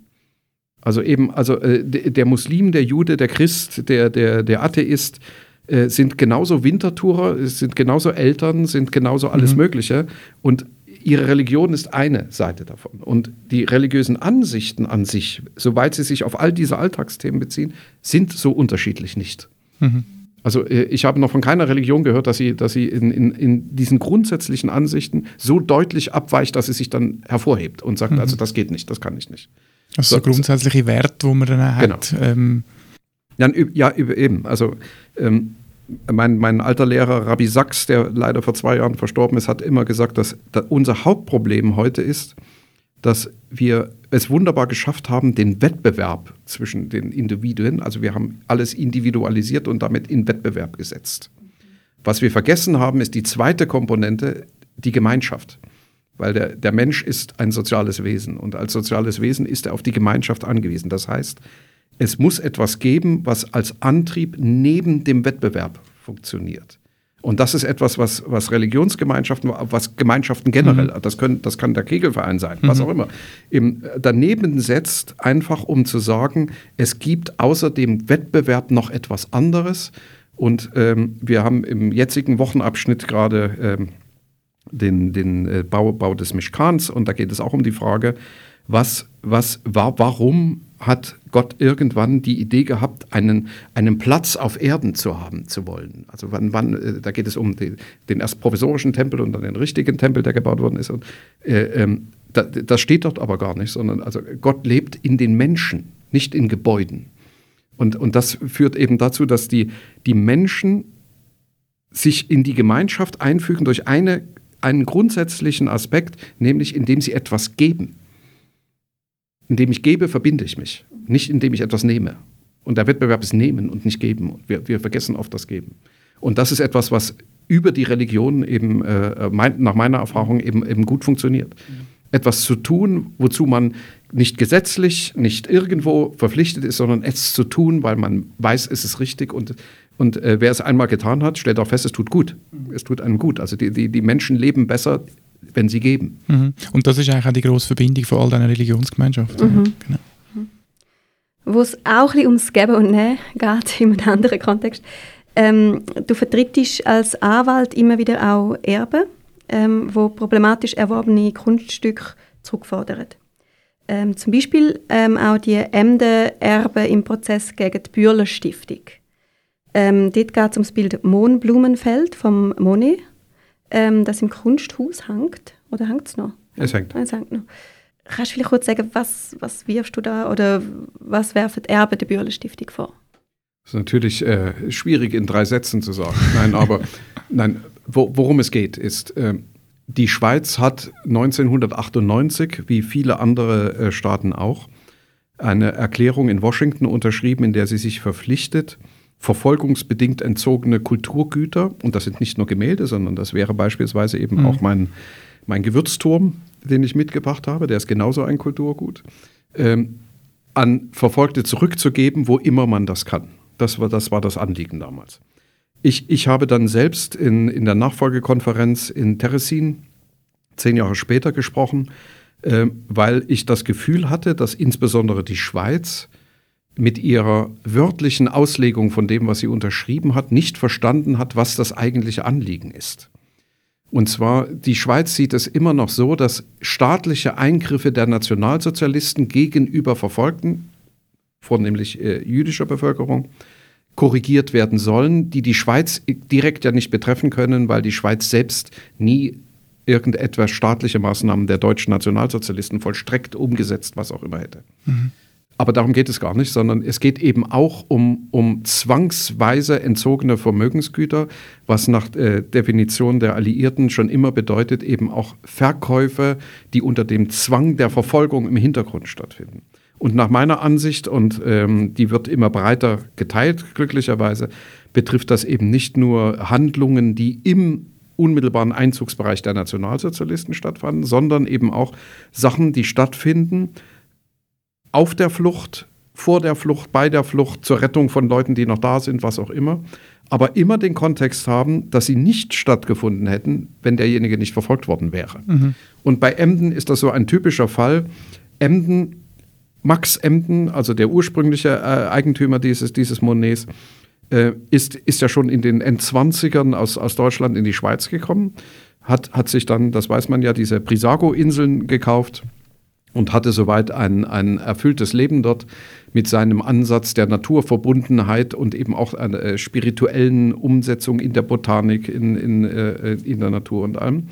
Also eben, also äh, der Muslim, der Jude, der Christ, der, der, der Atheist äh, sind genauso Wintertourer, sind genauso Eltern, sind genauso alles mhm. Mögliche. Und ihre Religion ist eine Seite davon. Und die religiösen Ansichten an sich, soweit sie sich auf all diese Alltagsthemen beziehen, sind so unterschiedlich nicht. Mhm. Also äh, ich habe noch von keiner Religion gehört, dass sie, dass sie in, in, in diesen grundsätzlichen Ansichten so deutlich abweicht, dass sie sich dann hervorhebt und sagt, mhm. also das geht nicht, das kann ich nicht. Also so, grundsätzliche Werte, wo man dann hat. Genau. Ähm. Ja, ja, eben. Also ähm, mein, mein alter Lehrer Rabbi Sachs, der leider vor zwei Jahren verstorben ist, hat immer gesagt, dass, dass unser Hauptproblem heute ist, dass wir es wunderbar geschafft haben, den Wettbewerb zwischen den Individuen, also wir haben alles individualisiert und damit in Wettbewerb gesetzt. Was wir vergessen haben, ist die zweite Komponente, die Gemeinschaft. Weil der, der Mensch ist ein soziales Wesen und als soziales Wesen ist er auf die Gemeinschaft angewiesen. Das heißt, es muss etwas geben, was als Antrieb neben dem Wettbewerb funktioniert. Und das ist etwas, was, was Religionsgemeinschaften, was Gemeinschaften generell, mhm. das, können, das kann der Kegelverein sein, mhm. was auch immer, eben daneben setzt, einfach um zu sagen, es gibt außer dem Wettbewerb noch etwas anderes. Und ähm, wir haben im jetzigen Wochenabschnitt gerade ähm, den, den äh, Bau, Bau des Mischkans und da geht es auch um die Frage, was, was war, warum hat Gott irgendwann die Idee gehabt, einen, einen Platz auf Erden zu haben zu wollen. Also wann, wann äh, da geht es um die, den erst provisorischen Tempel und dann den richtigen Tempel, der gebaut worden ist. Und, äh, ähm, da, das steht dort aber gar nicht, sondern also Gott lebt in den Menschen, nicht in Gebäuden. Und, und das führt eben dazu, dass die, die Menschen sich in die Gemeinschaft einfügen durch eine, einen grundsätzlichen Aspekt, nämlich indem sie etwas geben. Indem ich gebe, verbinde ich mich, nicht indem ich etwas nehme. Und der Wettbewerb ist nehmen und nicht geben. Wir, wir vergessen oft das Geben. Und das ist etwas, was über die Religion eben, äh, mein, nach meiner Erfahrung, eben, eben gut funktioniert. Mhm. Etwas zu tun, wozu man nicht gesetzlich, nicht irgendwo verpflichtet ist, sondern es zu tun, weil man weiß, es ist richtig und und äh, wer es einmal getan hat, stellt auch fest, es tut gut. Mhm. Es tut einem gut. Also die, die, die Menschen leben besser wenn sie geben. Mhm. Und das ist eigentlich auch die grosse Verbindung von all diesen Religionsgemeinschaften. Mhm. Genau. Mhm. Wo es auch ein ums Geben und Nehmen geht, [LAUGHS] in einem anderen Kontext. Ähm, du vertrittst als Anwalt immer wieder auch Erben, ähm, wo problematisch erworbene Kunststücke zurückfordern. Ähm, zum Beispiel ähm, auch die Emden-Erben im Prozess gegen die Bürler Stiftung. Ähm, dort geht es um das Bild Mohnblumenfeld vom Monet ähm, das im Kunsthaus hängt. Oder hängt es noch? Es hängt. Es hängt noch. Kannst du vielleicht kurz sagen, was, was wirfst du da oder was werfen Erben der Bürle Stiftung vor? Das ist natürlich äh, schwierig in drei Sätzen zu sagen. [LAUGHS] Nein, aber nein, wo, worum es geht, ist, äh, die Schweiz hat 1998, wie viele andere äh, Staaten auch, eine Erklärung in Washington unterschrieben, in der sie sich verpflichtet, verfolgungsbedingt entzogene Kulturgüter, und das sind nicht nur Gemälde, sondern das wäre beispielsweise eben mhm. auch mein, mein Gewürzturm, den ich mitgebracht habe, der ist genauso ein Kulturgut, ähm, an Verfolgte zurückzugeben, wo immer man das kann. Das war das, war das Anliegen damals. Ich, ich habe dann selbst in, in der Nachfolgekonferenz in Teresin zehn Jahre später gesprochen, äh, weil ich das Gefühl hatte, dass insbesondere die Schweiz mit ihrer wörtlichen Auslegung von dem, was sie unterschrieben hat, nicht verstanden hat, was das eigentliche Anliegen ist. Und zwar, die Schweiz sieht es immer noch so, dass staatliche Eingriffe der Nationalsozialisten gegenüber Verfolgten, vornehmlich äh, jüdischer Bevölkerung, korrigiert werden sollen, die die Schweiz direkt ja nicht betreffen können, weil die Schweiz selbst nie irgendetwas staatliche Maßnahmen der deutschen Nationalsozialisten vollstreckt, umgesetzt, was auch immer hätte. Mhm. Aber darum geht es gar nicht, sondern es geht eben auch um, um zwangsweise entzogene Vermögensgüter, was nach äh, Definition der Alliierten schon immer bedeutet, eben auch Verkäufe, die unter dem Zwang der Verfolgung im Hintergrund stattfinden. Und nach meiner Ansicht, und ähm, die wird immer breiter geteilt, glücklicherweise, betrifft das eben nicht nur Handlungen, die im unmittelbaren Einzugsbereich der Nationalsozialisten stattfanden, sondern eben auch Sachen, die stattfinden, auf der Flucht vor der Flucht, bei der Flucht, zur Rettung von Leuten, die noch da sind, was auch immer. Aber immer den Kontext haben, dass sie nicht stattgefunden hätten, wenn derjenige nicht verfolgt worden wäre. Mhm. Und bei Emden ist das so ein typischer Fall. Emden, Max Emden, also der ursprüngliche äh, Eigentümer dieses, dieses Monets, äh, ist, ist ja schon in den Endzwanzigern aus, aus Deutschland in die Schweiz gekommen, hat, hat sich dann, das weiß man ja, diese Prisago-Inseln gekauft und hatte soweit ein, ein erfülltes Leben dort mit seinem Ansatz der Naturverbundenheit und eben auch einer äh, spirituellen Umsetzung in der Botanik, in, in, äh, in der Natur und allem.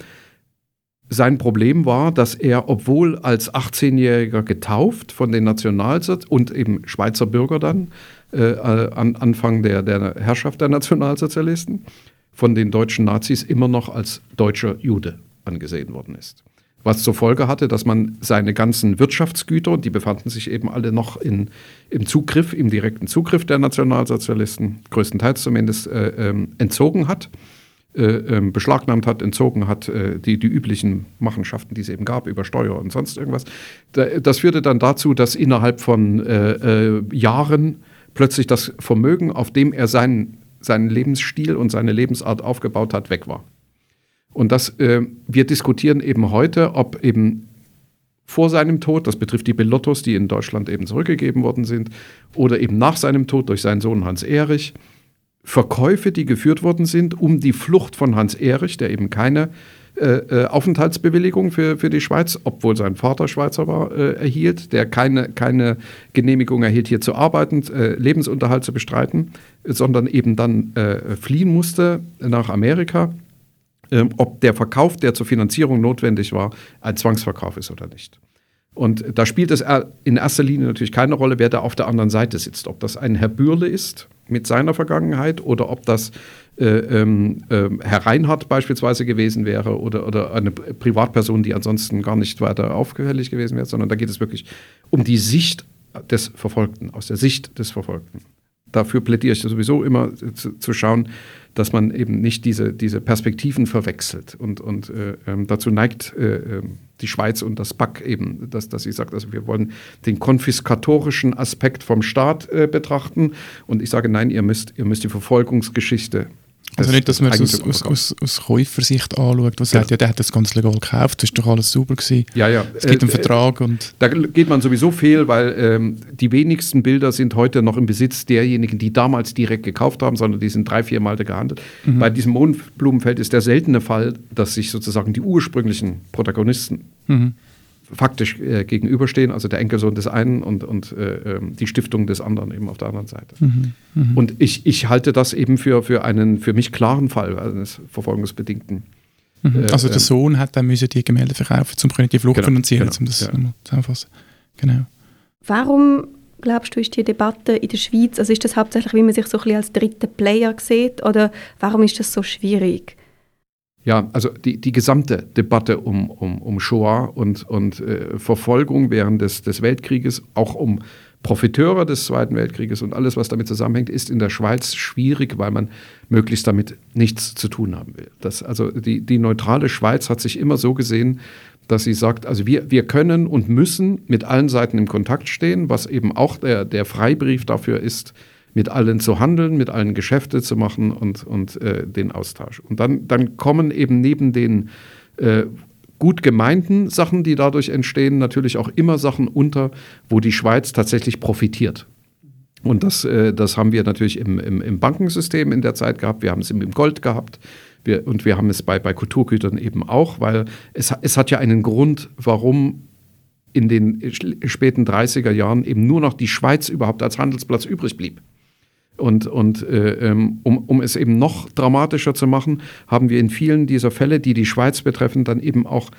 Sein Problem war, dass er, obwohl als 18-Jähriger getauft von den Nationalsozialisten und eben Schweizer Bürger dann, äh, an Anfang der, der Herrschaft der Nationalsozialisten, von den deutschen Nazis immer noch als deutscher Jude angesehen worden ist. Was zur Folge hatte, dass man seine ganzen Wirtschaftsgüter, die befanden sich eben alle noch in, im Zugriff, im direkten Zugriff der Nationalsozialisten, größtenteils zumindest, äh, ähm, entzogen hat äh, ähm, beschlagnahmt hat, entzogen hat, äh, die, die üblichen Machenschaften, die es eben gab, über Steuer und sonst irgendwas. das führte dann dazu, dass innerhalb von äh, äh, Jahren plötzlich das Vermögen, auf dem er seinen, seinen Lebensstil und seine Lebensart aufgebaut hat, weg war. Und das, äh, wir diskutieren eben heute, ob eben vor seinem Tod, das betrifft die Belottos, die in Deutschland eben zurückgegeben worden sind, oder eben nach seinem Tod durch seinen Sohn Hans Erich, Verkäufe, die geführt worden sind, um die Flucht von Hans Erich, der eben keine äh, äh, Aufenthaltsbewilligung für, für die Schweiz, obwohl sein Vater Schweizer war, äh, erhielt, der keine, keine Genehmigung erhielt, hier zu arbeiten, äh, Lebensunterhalt zu bestreiten, sondern eben dann äh, fliehen musste nach Amerika. Ähm, ob der Verkauf, der zur Finanzierung notwendig war, ein Zwangsverkauf ist oder nicht. Und da spielt es in erster Linie natürlich keine Rolle, wer da auf der anderen Seite sitzt. Ob das ein Herr Bürle ist mit seiner Vergangenheit oder ob das äh, äh, Herr Reinhardt beispielsweise gewesen wäre oder, oder eine Privatperson, die ansonsten gar nicht weiter aufgefällig gewesen wäre, sondern da geht es wirklich um die Sicht des Verfolgten, aus der Sicht des Verfolgten. Dafür plädiere ich sowieso immer zu, zu schauen, dass man eben nicht diese, diese Perspektiven verwechselt. Und, und äh, ähm, dazu neigt äh, ähm, die Schweiz und das BAC eben, dass, dass sie sagt, also wir wollen den konfiskatorischen Aspekt vom Staat äh, betrachten. Und ich sage, nein, ihr müsst, ihr müsst die Verfolgungsgeschichte also nicht, dass man es aus, aus, aus, aus Käufersicht anschaut, was ja. sagt, ja, der hat das ganz legal gekauft, das ist doch alles sauber gewesen. Ja, ja. Es gibt einen äh, Vertrag und... Da geht man sowieso fehl, weil ähm, die wenigsten Bilder sind heute noch im Besitz derjenigen, die damals direkt gekauft haben, sondern die sind drei, vier Mal gehandelt. Mhm. Bei diesem Mondblumenfeld ist der seltene Fall, dass sich sozusagen die ursprünglichen Protagonisten mhm faktisch äh, gegenüberstehen, also der Enkelsohn des einen und, und äh, ähm, die Stiftung des anderen eben auf der anderen Seite. Mhm, mh. Und ich, ich halte das eben für, für einen für mich klaren Fall eines verfolgungsbedingten. Mhm. Äh, also der ähm, Sohn hat dann müssen die Gemälde verkaufen, um die Flucht genau, finanzieren, genau, um das ja. zusammenfassen. Genau. Warum glaubst du, ist die Debatte in der Schweiz, also ist das hauptsächlich, wie man sich so ein bisschen als dritter Player sieht, oder warum ist das so schwierig? Ja, also die, die gesamte Debatte um, um, um Shoah und, und äh, Verfolgung während des, des Weltkrieges, auch um Profiteure des Zweiten Weltkrieges und alles, was damit zusammenhängt, ist in der Schweiz schwierig, weil man möglichst damit nichts zu tun haben will. Das, also die, die neutrale Schweiz hat sich immer so gesehen, dass sie sagt, also wir, wir können und müssen mit allen Seiten im Kontakt stehen, was eben auch der, der Freibrief dafür ist, mit allen zu handeln, mit allen Geschäfte zu machen und, und äh, den Austausch. Und dann, dann kommen eben neben den äh, gut gemeinten Sachen, die dadurch entstehen, natürlich auch immer Sachen unter, wo die Schweiz tatsächlich profitiert. Und das, äh, das haben wir natürlich im, im, im, Bankensystem in der Zeit gehabt, wir haben es im, Gold gehabt wir, und wir haben es bei, bei Kulturgütern eben auch, weil es, es hat ja einen Grund, warum in den späten 30er Jahren eben nur noch die Schweiz überhaupt als Handelsplatz übrig blieb. Und, und äh, ähm, um, um es eben noch dramatischer zu machen, haben wir in vielen dieser Fälle, die die Schweiz betreffen, dann eben auch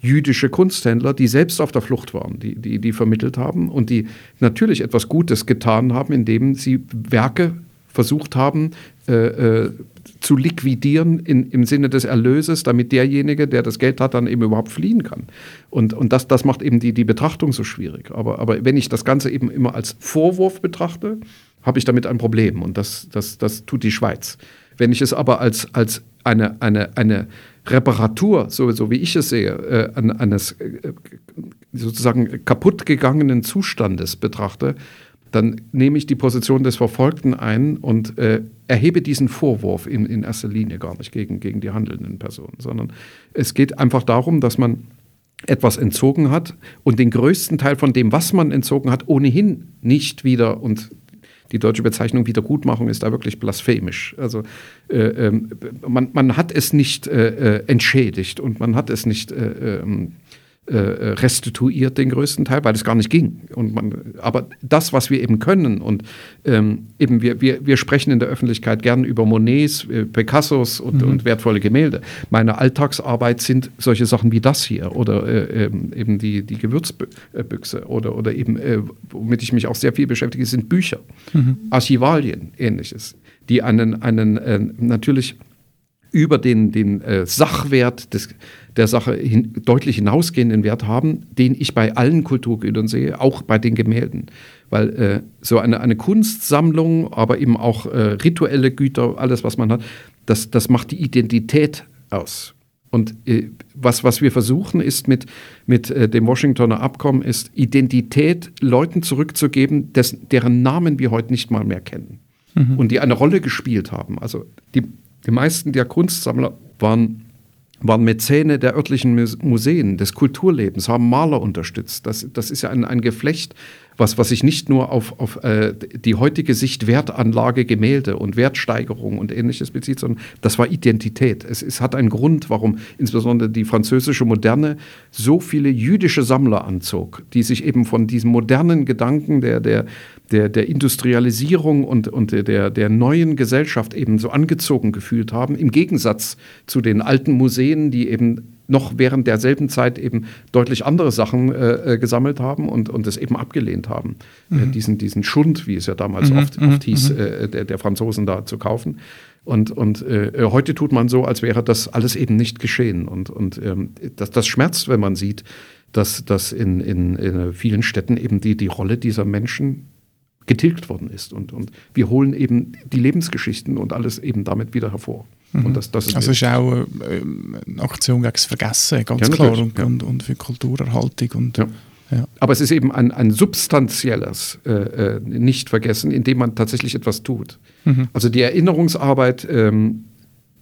jüdische Kunsthändler, die selbst auf der Flucht waren, die, die, die vermittelt haben und die natürlich etwas Gutes getan haben, indem sie Werke versucht haben äh, äh, zu liquidieren in, im Sinne des Erlöses, damit derjenige, der das Geld hat, dann eben überhaupt fliehen kann. Und, und das, das macht eben die, die Betrachtung so schwierig. Aber, aber wenn ich das Ganze eben immer als Vorwurf betrachte, habe ich damit ein Problem und das, das, das tut die Schweiz. Wenn ich es aber als, als eine, eine, eine Reparatur, so, so wie ich es sehe, äh, eines äh, sozusagen kaputt gegangenen Zustandes betrachte, dann nehme ich die Position des Verfolgten ein und äh, erhebe diesen Vorwurf in, in erster Linie gar nicht gegen, gegen die handelnden Personen, sondern es geht einfach darum, dass man etwas entzogen hat und den größten Teil von dem, was man entzogen hat, ohnehin nicht wieder und die deutsche Bezeichnung Wiedergutmachung ist da wirklich blasphemisch. Also äh, äh, man, man hat es nicht äh, äh, entschädigt und man hat es nicht äh, ähm, äh, restituiert den größten Teil, weil es gar nicht ging. Und man, aber das, was wir eben können und ähm, eben wir, wir, wir sprechen in der Öffentlichkeit gern über Monets, äh, Picassos und, mhm. und, wertvolle Gemälde. Meine Alltagsarbeit sind solche Sachen wie das hier oder äh, ähm, eben die, die Gewürzbüchse oder, oder eben, äh, womit ich mich auch sehr viel beschäftige, sind Bücher, mhm. Archivalien, ähnliches, die einen, einen äh, natürlich über den, den äh, Sachwert des, der Sache hin, deutlich hinausgehenden Wert haben, den ich bei allen Kulturgütern sehe, auch bei den Gemälden. Weil äh, so eine, eine Kunstsammlung, aber eben auch äh, rituelle Güter, alles, was man hat, das, das macht die Identität aus. Und äh, was, was wir versuchen, ist mit, mit äh, dem Washingtoner Abkommen, ist Identität Leuten zurückzugeben, des, deren Namen wir heute nicht mal mehr kennen. Mhm. Und die eine Rolle gespielt haben. Also die, die meisten der Kunstsammler waren, waren Mäzene der örtlichen Museen, des Kulturlebens, haben Maler unterstützt. Das, das ist ja ein, ein Geflecht was, was sich nicht nur auf, auf äh, die heutige Sicht Wertanlage, Gemälde und Wertsteigerung und ähnliches bezieht, sondern das war Identität. Es, es hat einen Grund, warum insbesondere die französische Moderne so viele jüdische Sammler anzog, die sich eben von diesem modernen Gedanken der, der, der, der Industrialisierung und, und der, der neuen Gesellschaft eben so angezogen gefühlt haben, im Gegensatz zu den alten Museen, die eben noch während derselben Zeit eben deutlich andere Sachen äh, äh, gesammelt haben und, und es eben abgelehnt haben, äh, mhm. äh, diesen, diesen Schund, wie es ja damals mhm. oft, oft mhm. hieß, mhm. äh, der, der, Franzosen da zu kaufen. Und, und äh, heute tut man so, als wäre das alles eben nicht geschehen. Und, und ähm, das, das schmerzt, wenn man sieht, dass, dass in, in, in vielen Städten eben die, die Rolle dieser Menschen getilgt worden ist. Und, und wir holen eben die Lebensgeschichten und alles eben damit wieder hervor. Mhm. Und das, das ist also es ist auch äh, eine Aktion gegen das Vergessen, ganz ja, klar, und, ja. und, und, für Kulturerhaltung. Und, ja. Ja. Aber es ist eben ein, ein substanzielles äh, äh, Nicht-Vergessen, indem man tatsächlich etwas tut. Mhm. Also die Erinnerungsarbeit, ähm,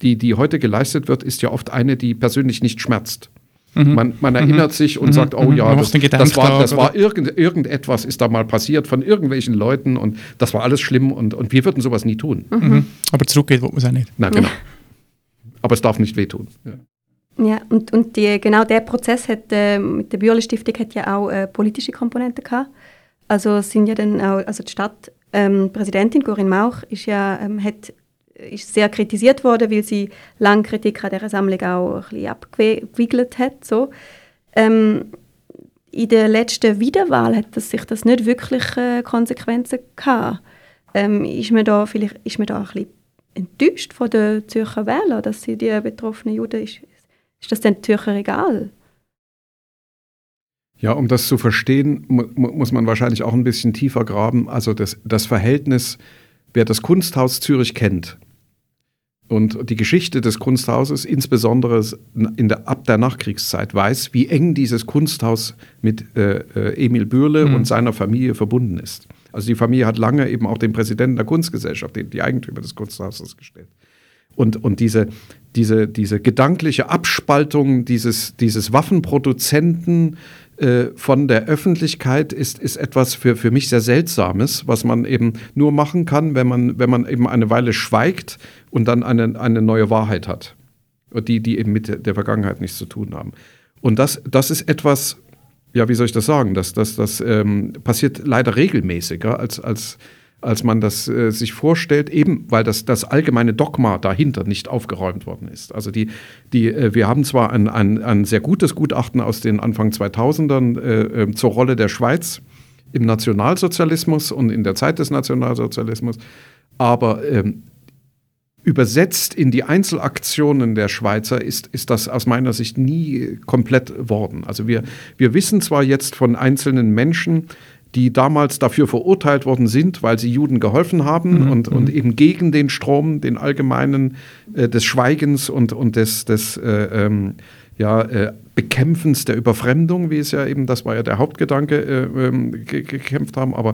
die, die heute geleistet wird, ist ja oft eine, die persönlich nicht schmerzt. Mhm. Man, man, erinnert mhm. sich und mhm. sagt, oh ja, das, das, war, das war irgend, irgendetwas ist da mal passiert von irgendwelchen Leuten und das war alles schlimm und, und wir würden sowas nie tun. Mhm. Aber zurückgeht, wo man es auch nicht. Na genau aber es darf nicht wehtun. Ja. Ja, und, und die, genau der Prozess hat, äh, mit der Bürle-Stiftung hat ja auch äh, politische Komponenten gehabt. Also sind ja dann auch, also die Stadtpräsidentin ähm, Corinne Mauch ist ja, ähm, hat, ist sehr kritisiert worden, weil sie lange Kritik an dieser Sammlung auch ein abgewiegelt hat. So. Ähm, in der letzten Wiederwahl hat das sich das nicht wirklich äh, Konsequenzen gehabt. Ähm, ist man da vielleicht ist man da ein bisschen enttäuscht von den Zürcher Wählern, dass sie die betroffenen Juden ist. Ist das den Zürcher egal? Ja, um das zu verstehen, mu muss man wahrscheinlich auch ein bisschen tiefer graben. Also das, das Verhältnis, wer das Kunsthaus Zürich kennt und die Geschichte des Kunsthauses, insbesondere in der, ab der Nachkriegszeit, weiß, wie eng dieses Kunsthaus mit äh, äh Emil Bürle mhm. und seiner Familie verbunden ist. Also die Familie hat lange eben auch den Präsidenten der Kunstgesellschaft, den, die Eigentümer des Kunsthauses gestellt. Und, und diese, diese, diese gedankliche Abspaltung dieses, dieses Waffenproduzenten äh, von der Öffentlichkeit ist, ist etwas für, für mich sehr Seltsames, was man eben nur machen kann, wenn man, wenn man eben eine Weile schweigt und dann eine, eine neue Wahrheit hat. Die, die eben mit der Vergangenheit nichts zu tun haben. Und das, das ist etwas, ja, wie soll ich das sagen? Das, das, das ähm, passiert leider regelmäßiger, als, als, als man das äh, sich vorstellt, eben weil das, das allgemeine Dogma dahinter nicht aufgeräumt worden ist. Also die, die, äh, wir haben zwar ein, ein, ein sehr gutes Gutachten aus den Anfang 2000ern äh, ähm, zur Rolle der Schweiz im Nationalsozialismus und in der Zeit des Nationalsozialismus, aber ähm, übersetzt in die Einzelaktionen der Schweizer ist, ist das aus meiner Sicht nie komplett worden. Also wir, wir wissen zwar jetzt von einzelnen Menschen, die damals dafür verurteilt worden sind, weil sie Juden geholfen haben mhm. und, und mhm. eben gegen den Strom, den allgemeinen äh, des Schweigens und, und des, des äh, ähm, ja, äh, Bekämpfens der Überfremdung, wie es ja eben, das war ja der Hauptgedanke, äh, ähm, gekämpft haben. Aber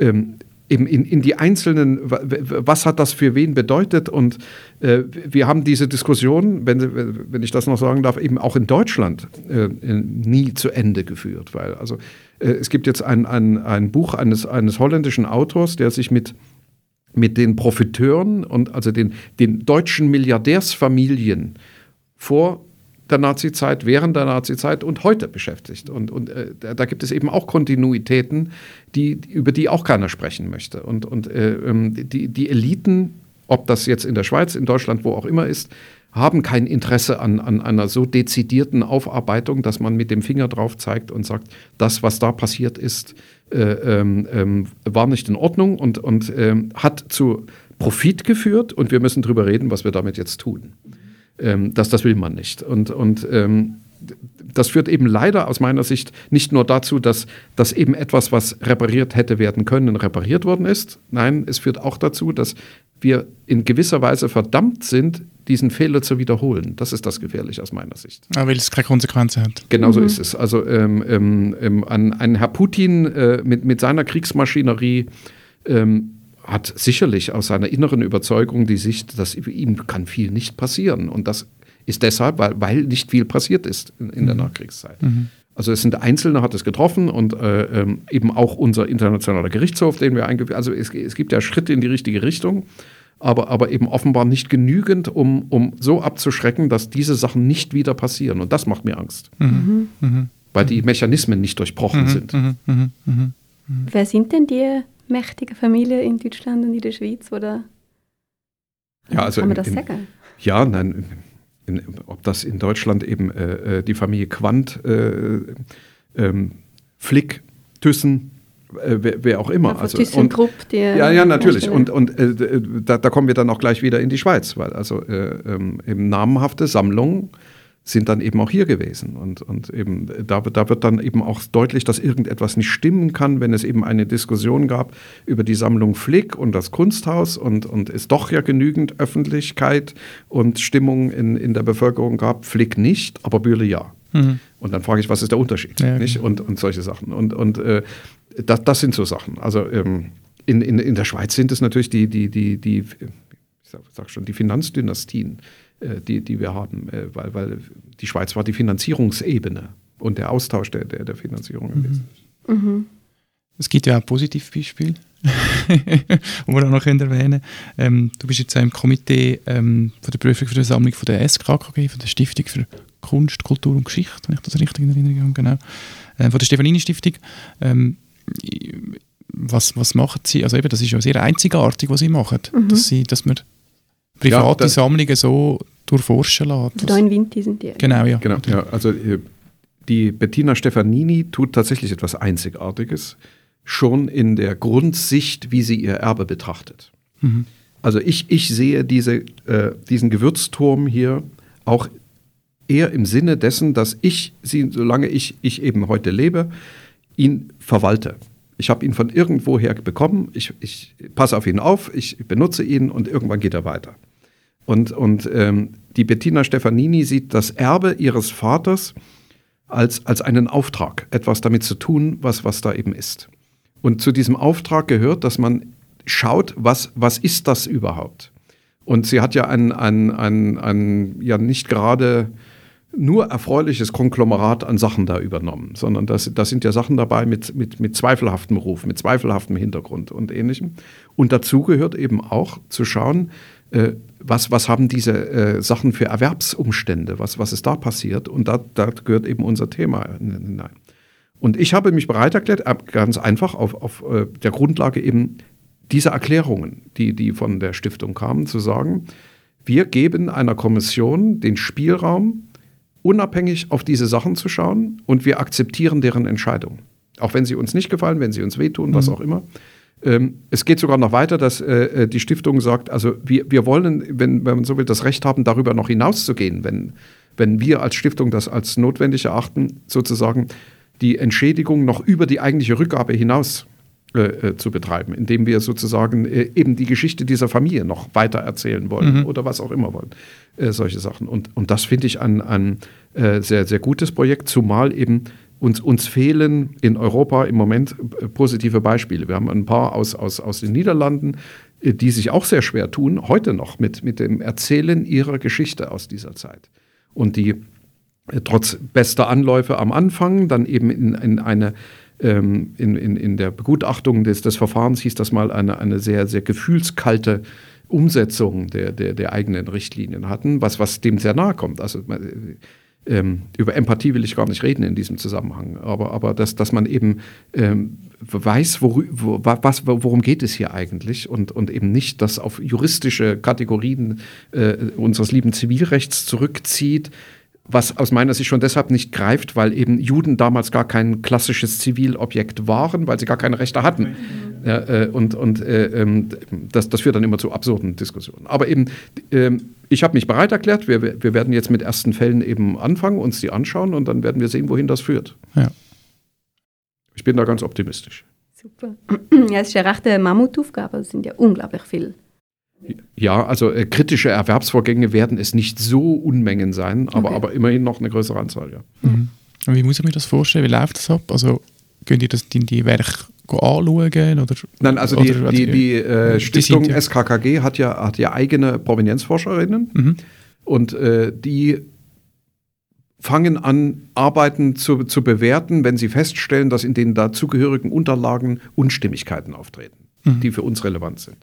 ähm, eben in, in die einzelnen, was hat das für wen bedeutet? Und äh, wir haben diese Diskussion, wenn, wenn ich das noch sagen darf, eben auch in Deutschland äh, nie zu Ende geführt, weil also äh, es gibt jetzt ein, ein, ein Buch eines, eines holländischen Autors, der sich mit mit den Profiteuren und also den, den deutschen Milliardärsfamilien vor der Nazizeit, während der Nazizeit und heute beschäftigt. Und, und äh, da gibt es eben auch Kontinuitäten, die, über die auch keiner sprechen möchte. Und, und äh, ähm, die, die Eliten, ob das jetzt in der Schweiz, in Deutschland, wo auch immer ist, haben kein Interesse an, an einer so dezidierten Aufarbeitung, dass man mit dem Finger drauf zeigt und sagt, das, was da passiert ist, äh, ähm, ähm, war nicht in Ordnung und, und ähm, hat zu Profit geführt und wir müssen darüber reden, was wir damit jetzt tun. Ähm, das, das will man nicht. Und, und ähm, das führt eben leider aus meiner Sicht nicht nur dazu, dass, dass eben etwas, was repariert hätte werden können, repariert worden ist. Nein, es führt auch dazu, dass wir in gewisser Weise verdammt sind, diesen Fehler zu wiederholen. Das ist das Gefährliche aus meiner Sicht. Aber weil es keine Konsequenzen hat. Genau so mhm. ist es. Also ähm, ähm, ähm, ein, ein, Herr Putin äh, mit, mit seiner Kriegsmaschinerie ähm, hat sicherlich aus seiner inneren Überzeugung die Sicht, dass ihm kann viel nicht passieren. Und das ist deshalb, weil, weil nicht viel passiert ist in, in der mhm. Nachkriegszeit. Mhm. Also es sind Einzelne hat es getroffen und äh, ähm, eben auch unser internationaler Gerichtshof, den wir eingeführt Also es, es, gibt ja Schritte in die richtige Richtung, aber, aber eben offenbar nicht genügend, um, um so abzuschrecken, dass diese Sachen nicht wieder passieren. Und das macht mir Angst. Mhm. Mhm. Weil die Mechanismen nicht durchbrochen mhm. sind. Mhm. Mhm. Wer sind denn die mächtigen Familien in Deutschland und in der Schweiz? Oder ja, also kann man das in, sagen? Ja, nein in, ob das in Deutschland eben äh, äh, die Familie Quandt, äh, ähm, Flick, Thyssen, äh, wer, wer, auch immer. Ja, also, und, die, ja, ja, natürlich. Und, und äh, da, da, kommen wir dann auch gleich wieder in die Schweiz, weil also äh, ähm, eben namenhafte Sammlungen sind dann eben auch hier gewesen. Und, und eben da, da wird dann eben auch deutlich, dass irgendetwas nicht stimmen kann, wenn es eben eine Diskussion gab über die Sammlung Flick und das Kunsthaus und, und es doch ja genügend Öffentlichkeit und Stimmung in, in der Bevölkerung gab. Flick nicht, aber Bühle ja. Mhm. Und dann frage ich, was ist der Unterschied? Ja, nicht? Und, und solche Sachen. Und, und äh, das, das sind so Sachen. Also ähm, in, in, in der Schweiz sind es natürlich die, die, die, die ich sag, schon, die Finanzdynastien die, die wir haben, äh, weil, weil die Schweiz war die Finanzierungsebene und der Austausch der, der, der Finanzierung mhm. Mhm. Es gibt ja auch Positivbeispiele, die [LAUGHS] wir auch noch erwähnen ähm, Du bist jetzt auch im Komitee ähm, von der Prüfung für die Sammlung von der SKKG, von der Stiftung für Kunst, Kultur und Geschichte, wenn ich das richtig in Erinnerung habe, genau. Ähm, von der Stefanini-Stiftung. Ähm, was, was machen Sie? Also eben, das ist ja sehr einzigartig, was Sie machen, mhm. dass, Sie, dass man private ja, Sammlungen so durchforschen lassen. Also da in Vinti sind die. Genau, ja. Genau, ja. Also äh, die Bettina Stefanini tut tatsächlich etwas Einzigartiges, schon in der Grundsicht, wie sie ihr Erbe betrachtet. Mhm. Also ich, ich sehe diese, äh, diesen Gewürzturm hier auch eher im Sinne dessen, dass ich sie, solange ich, ich eben heute lebe, ihn verwalte. Ich habe ihn von irgendwoher bekommen, ich, ich passe auf ihn auf, ich benutze ihn und irgendwann geht er weiter. Und, und ähm, die Bettina Stefanini sieht das Erbe ihres Vaters als, als einen Auftrag, etwas damit zu tun, was, was da eben ist. Und zu diesem Auftrag gehört, dass man schaut, was, was ist das überhaupt? Und sie hat ja ein, ein, ein, ein ja nicht gerade nur erfreuliches Konglomerat an Sachen da übernommen, sondern das, das sind ja Sachen dabei mit, mit, mit zweifelhaftem Ruf, mit zweifelhaftem Hintergrund und ähnlichem. Und dazu gehört eben auch zu schauen, äh, was, was haben diese äh, Sachen für Erwerbsumstände, was, was ist da passiert? Und da, da gehört eben unser Thema hinein. Und ich habe mich bereit erklärt, ganz einfach auf, auf äh, der Grundlage eben dieser Erklärungen, die, die von der Stiftung kamen, zu sagen, wir geben einer Kommission den Spielraum, unabhängig auf diese Sachen zu schauen und wir akzeptieren deren Entscheidung. Auch wenn sie uns nicht gefallen, wenn sie uns wehtun, mhm. was auch immer. Ähm, es geht sogar noch weiter, dass äh, äh, die Stiftung sagt, also wir, wir wollen, wenn, wenn man so will, das Recht haben, darüber noch hinauszugehen, wenn, wenn wir als Stiftung das als notwendig erachten, sozusagen die Entschädigung noch über die eigentliche Rückgabe hinaus äh, äh zu betreiben, indem wir sozusagen äh, eben die Geschichte dieser Familie noch weiter erzählen wollen mhm. oder was auch immer wollen. Äh, solche Sachen. Und, und das finde ich ein, ein sehr, sehr gutes Projekt, zumal eben uns, uns fehlen in Europa im Moment äh, positive Beispiele. Wir haben ein paar aus, aus, aus den Niederlanden, äh, die sich auch sehr schwer tun, heute noch mit, mit dem Erzählen ihrer Geschichte aus dieser Zeit. Und die äh, trotz bester Anläufe am Anfang dann eben in, in eine ähm, in, in, in der Begutachtung des, des Verfahrens hieß das mal eine, eine sehr, sehr gefühlskalte Umsetzung der, der, der eigenen Richtlinien hatten, was, was dem sehr nahe kommt. Also ähm, über Empathie will ich gar nicht reden in diesem Zusammenhang, aber, aber dass, dass man eben ähm, weiß, wo, wo, was, worum geht es hier eigentlich? Und, und eben nicht das auf juristische Kategorien äh, unseres lieben Zivilrechts zurückzieht, was aus meiner Sicht schon deshalb nicht greift, weil eben Juden damals gar kein klassisches Zivilobjekt waren, weil sie gar keine Rechte hatten. Ja, äh, und und äh, ähm, das, das führt dann immer zu absurden Diskussionen. Aber eben, äh, ich habe mich bereit erklärt, wir, wir werden jetzt mit ersten Fällen eben anfangen, uns die anschauen und dann werden wir sehen, wohin das führt. Ja. Ich bin da ganz optimistisch. Super. [CLEARS THROAT] Ja, es ist eine rechte Mammutaufgabe, es sind ja unglaublich viele ja, also äh, kritische Erwerbsvorgänge werden es nicht so Unmengen sein, aber, okay. aber immerhin noch eine größere Anzahl, ja. Mhm. wie muss ich mir das vorstellen? Wie läuft das ab? Also könnt ihr das in die Werke anschauen? Oder, Nein, also die, oder, die, die, äh, Stiftung die SKKG hat ja, hat ja eigene Provenienzforscherinnen mhm. und äh, die fangen an, Arbeiten zu, zu bewerten, wenn sie feststellen, dass in den dazugehörigen Unterlagen Unstimmigkeiten auftreten, mhm. die für uns relevant sind.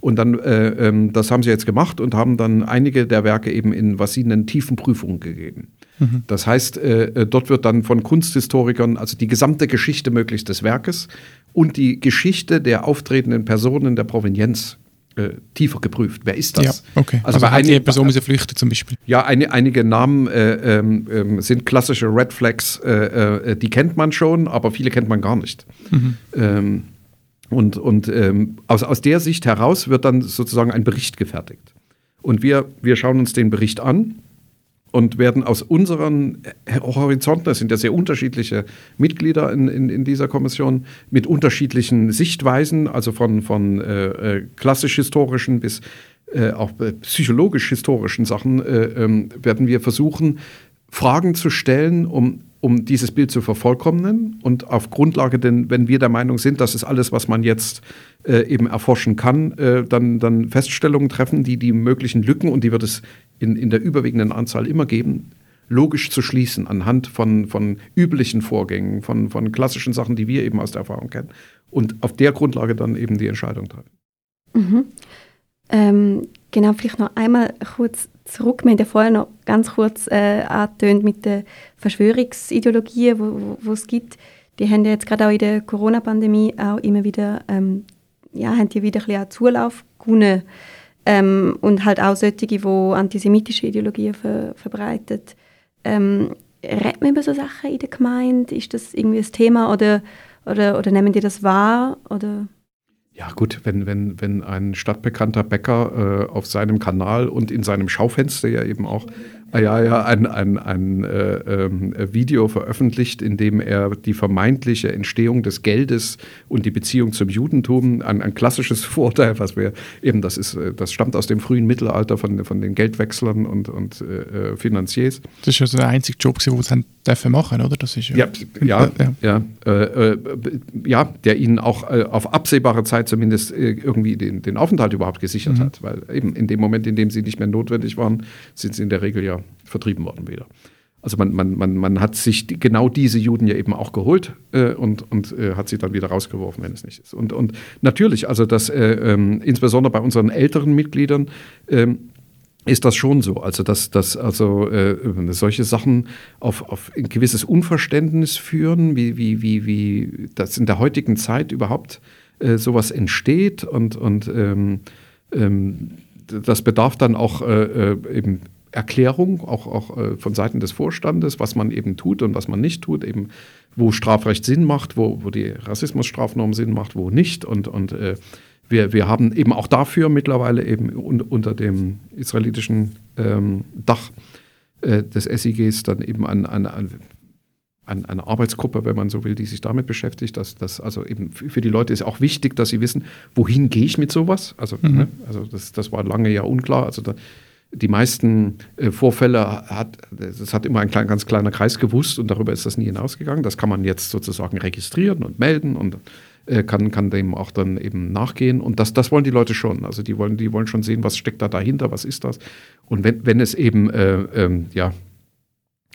Und dann, äh, ähm, das haben sie jetzt gemacht und haben dann einige der Werke eben in, was sie nennen, tiefen Prüfungen gegeben. Mhm. Das heißt, äh, äh, dort wird dann von Kunsthistorikern, also die gesamte Geschichte möglichst des Werkes und die Geschichte der auftretenden Personen der Provenienz äh, tiefer geprüft. Wer ist das? Ja, okay. Also, also bei einigen Personen ist flüchten zum Beispiel. Ja, eine, einige Namen äh, ähm, ähm sind klassische Red Flags, äh, äh, die kennt man schon, aber viele kennt man gar nicht. Mhm. Ähm, und, und ähm, aus, aus der Sicht heraus wird dann sozusagen ein Bericht gefertigt. Und wir, wir schauen uns den Bericht an und werden aus unseren Horizonten, das sind ja sehr unterschiedliche Mitglieder in, in, in dieser Kommission, mit unterschiedlichen Sichtweisen, also von, von äh, äh klassisch-historischen bis äh, auch äh, psychologisch-historischen Sachen, äh, ähm, werden wir versuchen, Fragen zu stellen, um um dieses Bild zu vervollkommnen und auf Grundlage, denn wenn wir der Meinung sind, das ist alles, was man jetzt äh, eben erforschen kann, äh, dann, dann Feststellungen treffen, die die möglichen Lücken, und die wird es in, in der überwiegenden Anzahl immer geben, logisch zu schließen anhand von, von üblichen Vorgängen, von, von klassischen Sachen, die wir eben aus der Erfahrung kennen und auf der Grundlage dann eben die Entscheidung treffen. Mhm. Ähm, genau, vielleicht noch einmal kurz zurück. Wir haben ja vorher noch ganz kurz äh, angetönt mit den Verschwörungsideologien, wo, wo, es gibt. Die haben ja jetzt gerade auch in der Corona-Pandemie auch immer wieder, ähm, ja, haben die wieder ein bisschen Zulauf gewonnen. Ähm, und halt auch solche, die antisemitische Ideologien ver verbreitet. Ähm, redet man über so Sachen in der Gemeinde? Ist das irgendwie ein Thema oder, oder, oder nehmen die das wahr? Oder? Ja gut, wenn, wenn, wenn ein stadtbekannter Bäcker äh, auf seinem Kanal und in seinem Schaufenster ja eben auch ja, ja, ein, ein, ein äh, äh, Video veröffentlicht, in dem er die vermeintliche Entstehung des Geldes und die Beziehung zum Judentum, ein, ein klassisches [LAUGHS] Vorteil, was wir eben, das ist, äh, das stammt aus dem frühen Mittelalter von, von den Geldwechslern und, und äh, äh Finanziers. Das ist ja so der einzige Job, den sie dürfen machen, oder? Das ist ja, ja, ja, ja, äh, ja, der ihnen auch auf absehbare Zeit zumindest irgendwie den, den Aufenthalt überhaupt gesichert mhm. hat, weil eben in dem Moment, in dem sie nicht mehr notwendig waren, sind sie in der Regel ja vertrieben worden wieder. Also man, man, man, man hat sich die, genau diese Juden ja eben auch geholt äh, und, und äh, hat sie dann wieder rausgeworfen, wenn es nicht ist. Und, und natürlich, also das äh, ähm, insbesondere bei unseren älteren Mitgliedern ähm, ist das schon so. Also dass, dass also äh, solche Sachen auf, auf ein gewisses Unverständnis führen, wie, wie, wie, wie das in der heutigen Zeit überhaupt äh, sowas entsteht und, und ähm, ähm, das bedarf dann auch äh, eben Erklärung, auch, auch äh, von Seiten des Vorstandes, was man eben tut und was man nicht tut, eben wo Strafrecht Sinn macht, wo, wo die Rassismusstrafnorm Sinn macht, wo nicht. Und, und äh, wir, wir haben eben auch dafür mittlerweile eben un, unter dem israelitischen ähm, Dach äh, des SIGs dann eben an, an, an eine Arbeitsgruppe, wenn man so will, die sich damit beschäftigt. Dass, dass also eben für die Leute ist auch wichtig, dass sie wissen, wohin gehe ich mit sowas. Also, mhm. ne, also das, das war lange ja unklar. Also da, die meisten äh, Vorfälle hat, das hat immer ein klein, ganz kleiner Kreis gewusst und darüber ist das nie hinausgegangen. Das kann man jetzt sozusagen registrieren und melden und äh, kann, kann dem auch dann eben nachgehen. Und das, das wollen die Leute schon. Also die wollen, die wollen schon sehen, was steckt da dahinter, was ist das. Und wenn, wenn es eben, äh, ähm, ja,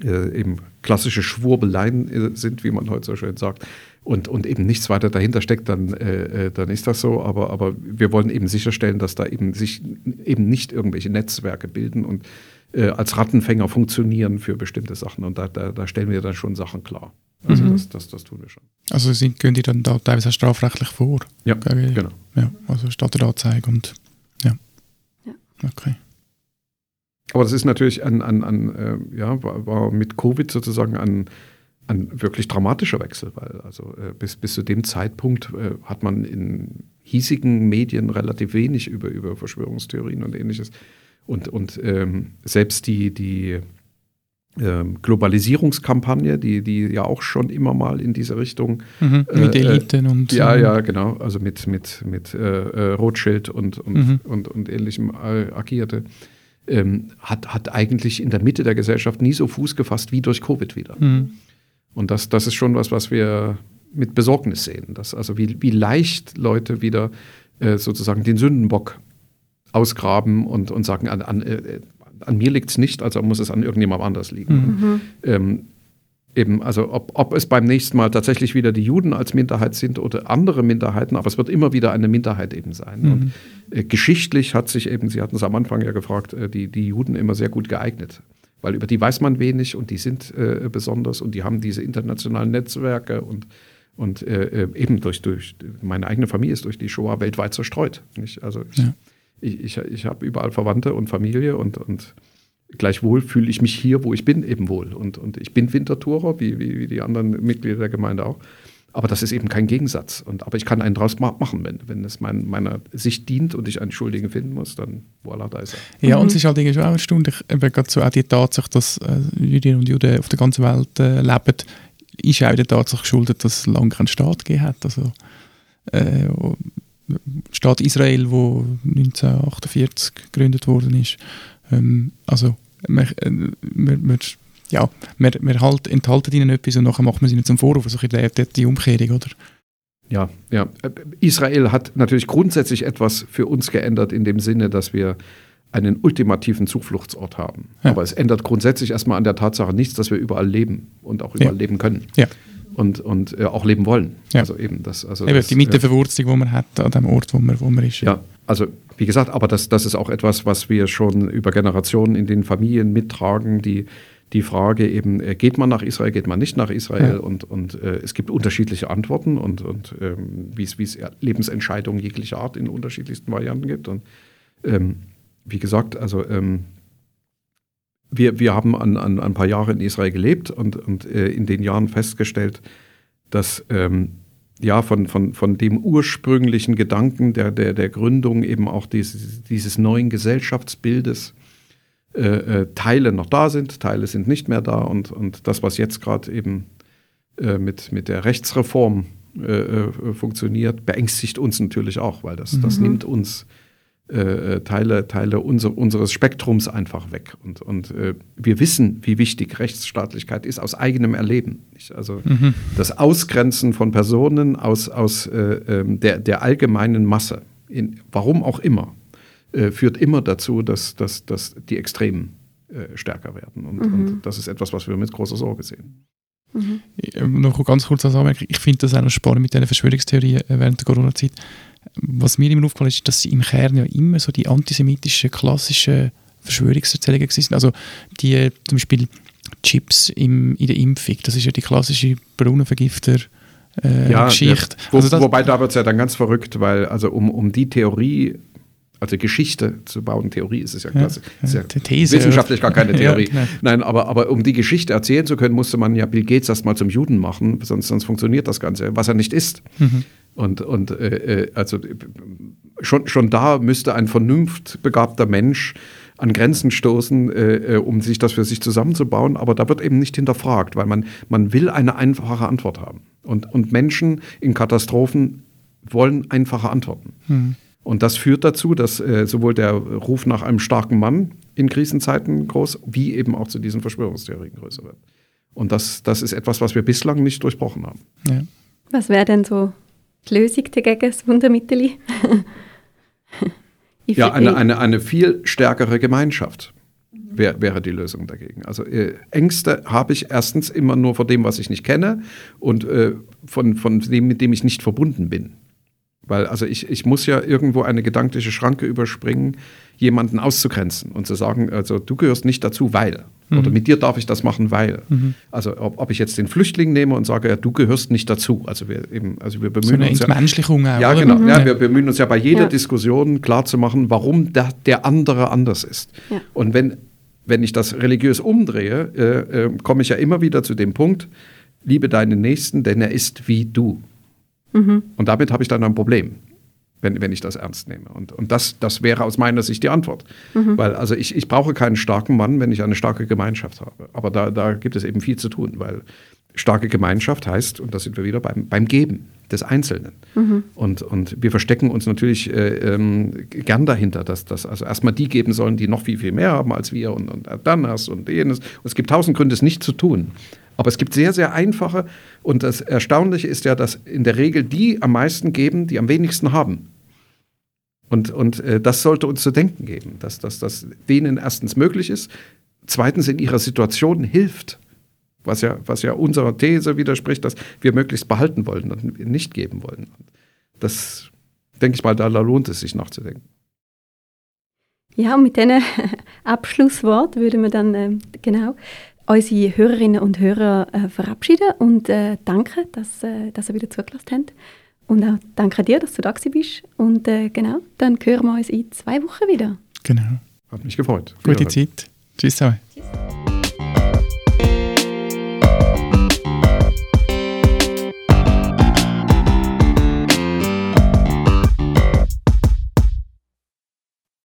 äh, eben klassische Schwurbeleien äh, sind, wie man heute so schön sagt, und, und eben nichts weiter dahinter steckt, dann, äh, äh, dann ist das so. Aber, aber wir wollen eben sicherstellen, dass da eben sich eben nicht irgendwelche Netzwerke bilden und äh, als Rattenfänger funktionieren für bestimmte Sachen. Und da, da, da stellen wir dann schon Sachen klar. Also mhm. das, das, das tun wir schon. Also sind, gehen die dann da teilweise strafrechtlich vor? Ja, gegen, genau. Ja, also Stadtanzeige und ja. ja. Okay. Aber das ist natürlich ein, ein, ein äh, ja, war, war, mit Covid sozusagen ein, ein wirklich dramatischer Wechsel, weil also äh, bis, bis zu dem Zeitpunkt äh, hat man in hiesigen Medien relativ wenig über, über Verschwörungstheorien und ähnliches. Und, und ähm, selbst die, die ähm, Globalisierungskampagne, die, die ja auch schon immer mal in diese Richtung. Mhm, mit äh, Eliten und. Ja, ja, genau. Also mit, mit, mit äh, Rothschild und, und, mhm. und, und ähnlichem agierte ähm, hat, hat eigentlich in der Mitte der Gesellschaft nie so Fuß gefasst wie durch Covid wieder. Mhm. Und das, das ist schon was, was wir mit Besorgnis sehen. Dass also wie, wie leicht Leute wieder äh, sozusagen den Sündenbock ausgraben und, und sagen, an, an, äh, an mir liegt es nicht, also muss es an irgendjemand anders liegen. Mhm. Und, ähm, eben, also ob, ob es beim nächsten Mal tatsächlich wieder die Juden als Minderheit sind oder andere Minderheiten, aber es wird immer wieder eine Minderheit eben sein. Mhm. Und äh, geschichtlich hat sich eben, Sie hatten es am Anfang ja gefragt, äh, die, die Juden immer sehr gut geeignet. Weil über die weiß man wenig und die sind äh, besonders und die haben diese internationalen Netzwerke und, und äh, äh, eben durch, durch meine eigene Familie ist durch die Shoah weltweit zerstreut. Nicht? Also ich, ja. ich, ich, ich habe überall Verwandte und Familie und, und Gleichwohl fühle ich mich hier, wo ich bin, eben wohl. Und, und ich bin Wintertourer, wie, wie, wie die anderen Mitglieder der Gemeinde auch. Aber das ist eben kein Gegensatz. Und, aber ich kann einen draus machen, wenn, wenn es mein, meiner Sicht dient und ich einen Schuldigen finden muss, dann voilà, da ist er. Ja, mhm. und es ist halt schon auch erstaunlich, eben gerade so auch die Tatsache, dass äh, Jüdinnen und Juden auf der ganzen Welt äh, leben, ist auch der Tatsache geschuldet, dass es lange keinen Staat gegeben hat. Also, äh, Staat Israel, wo 1948 gegründet worden ist, ähm, also, man, äh, man, man, ja, man, man halt enthalten ihnen etwas und nachher macht man sie ihnen zum Vorwurf. Also die, die, die Umkehrung, oder? Ja, ja. Israel hat natürlich grundsätzlich etwas für uns geändert in dem Sinne, dass wir einen ultimativen Zufluchtsort haben. Ja. Aber es ändert grundsätzlich erstmal an der Tatsache nichts, dass wir überall leben und auch überall ja. leben können. Ja. Und, und äh, auch leben wollen. Ja. Also eben das. Also eben das, die Mitteverwurzung, die man hat an dem Ort, wo man, wo man ist. Ja, also wie gesagt, aber das, das ist auch etwas, was wir schon über Generationen in den Familien mittragen, die die Frage eben, äh, geht man nach Israel, geht man nicht nach Israel? Ja. Und, und äh, es gibt unterschiedliche Antworten und, und ähm, wie es Lebensentscheidungen jeglicher Art in unterschiedlichsten Varianten gibt. Und ähm, wie gesagt, also ähm, wir, wir haben an, an, ein paar Jahre in Israel gelebt und, und äh, in den Jahren festgestellt, dass ähm, ja, von, von, von dem ursprünglichen Gedanken der, der, der Gründung eben auch dieses, dieses neuen Gesellschaftsbildes äh, äh, Teile noch da sind, Teile sind nicht mehr da und, und das, was jetzt gerade eben äh, mit, mit der Rechtsreform äh, äh, funktioniert, beängstigt uns natürlich auch, weil das, mhm. das nimmt uns äh, Teile, Teile unser, unseres Spektrums einfach weg. Und, und wir wissen, wie wichtig Rechtsstaatlichkeit ist aus eigenem Erleben. Nicht? Also mhm. das Ausgrenzen von Personen aus, aus äh, ähm, der, der allgemeinen Masse, in, warum auch immer, äh, führt immer dazu, dass, dass, dass die Extremen äh, stärker werden. Und, mhm. und das ist etwas, was wir mit großer Sorge sehen. Mhm. Noch ganz kurz als Anmerkung, ich finde das auch noch spannend mit diesen Verschwörungstheorien während der Corona-Zeit was mir immer aufgefallen ist, dass sie im Kern ja immer so die antisemitischen, klassischen Verschwörungserzählungen sind. Also die äh, zum Beispiel Chips im, in der Impfung, das ist ja die klassische Brunnenvergifter. Äh, ja, Geschichte. Ja. Wo, also wobei da wird es ja dann ganz verrückt, weil also um, um die Theorie also Geschichte zu bauen, Theorie ist es ja, klasse. Ja, ist ja These, wissenschaftlich gar keine [LAUGHS] Theorie. Ja, Nein, aber, aber um die Geschichte erzählen zu können, musste man ja Bill Gates erstmal zum Juden machen, sonst, sonst funktioniert das Ganze, was er nicht ist. Mhm. Und, und äh, äh, also schon, schon da müsste ein vernunftbegabter Mensch an Grenzen stoßen, äh, äh, um sich das für sich zusammenzubauen. Aber da wird eben nicht hinterfragt, weil man, man will eine einfache Antwort haben. Und, und Menschen in Katastrophen wollen einfache Antworten. Mhm. Und das führt dazu, dass äh, sowohl der Ruf nach einem starken Mann in Krisenzeiten groß, wie eben auch zu diesen Verschwörungstheorien größer wird. Und das, das ist etwas, was wir bislang nicht durchbrochen haben. Ja. Was wäre denn so die Lösung dagegen, das Wundermittel? [LAUGHS] ja, eine, eine, eine viel stärkere Gemeinschaft wär, wäre die Lösung dagegen. Also äh, Ängste habe ich erstens immer nur vor dem, was ich nicht kenne und äh, von, von dem, mit dem ich nicht verbunden bin. Weil also ich, ich muss ja irgendwo eine gedankliche Schranke überspringen, jemanden auszugrenzen und zu sagen, also du gehörst nicht dazu, weil. Mhm. Oder mit dir darf ich das machen, weil. Mhm. Also ob, ob, ich jetzt den Flüchtling nehme und sage, ja, du gehörst nicht dazu. Also wir eben, also wir bemühen so eine uns. Entmenschlichung ja, ja, genau. Mhm. Ja, wir bemühen uns ja bei jeder ja. Diskussion klarzumachen, warum der, der andere anders ist. Ja. Und wenn, wenn ich das religiös umdrehe, äh, äh, komme ich ja immer wieder zu dem Punkt, liebe deinen Nächsten, denn er ist wie du. Mhm. Und damit habe ich dann ein Problem wenn, wenn ich das ernst nehme. Und, und das, das wäre aus meiner Sicht die Antwort. Mhm. Weil also ich, ich brauche keinen starken Mann, wenn ich eine starke Gemeinschaft habe. Aber da, da gibt es eben viel zu tun, weil starke Gemeinschaft heißt, und da sind wir wieder beim, beim Geben des Einzelnen. Mhm. Und, und wir verstecken uns natürlich äh, ähm, gern dahinter, dass, dass also erstmal die geben sollen, die noch viel, viel mehr haben als wir und, und dann das und jenes. Und es gibt tausend Gründe, es nicht zu tun. Aber es gibt sehr, sehr einfache und das Erstaunliche ist ja, dass in der Regel die am meisten geben, die am wenigsten haben. Und, und äh, das sollte uns zu denken geben, dass das denen erstens möglich ist, zweitens in ihrer Situation hilft, was ja, was ja unserer These widerspricht, dass wir möglichst behalten wollen und nicht geben wollen. Das denke ich mal, da lohnt es sich nachzudenken. Ja, und mit diesem [LAUGHS] Abschlusswort würden wir dann äh, genau unsere Hörerinnen und Hörer äh, verabschieden und äh, danken, dass, äh, dass ihr wieder zugelassen habt. Und auch danke dir, dass du da bist. Und äh, genau, dann hören wir uns in zwei Wochen wieder. Genau. Hat mich gefreut. Gute Zeit. Tschüss. Tschüss.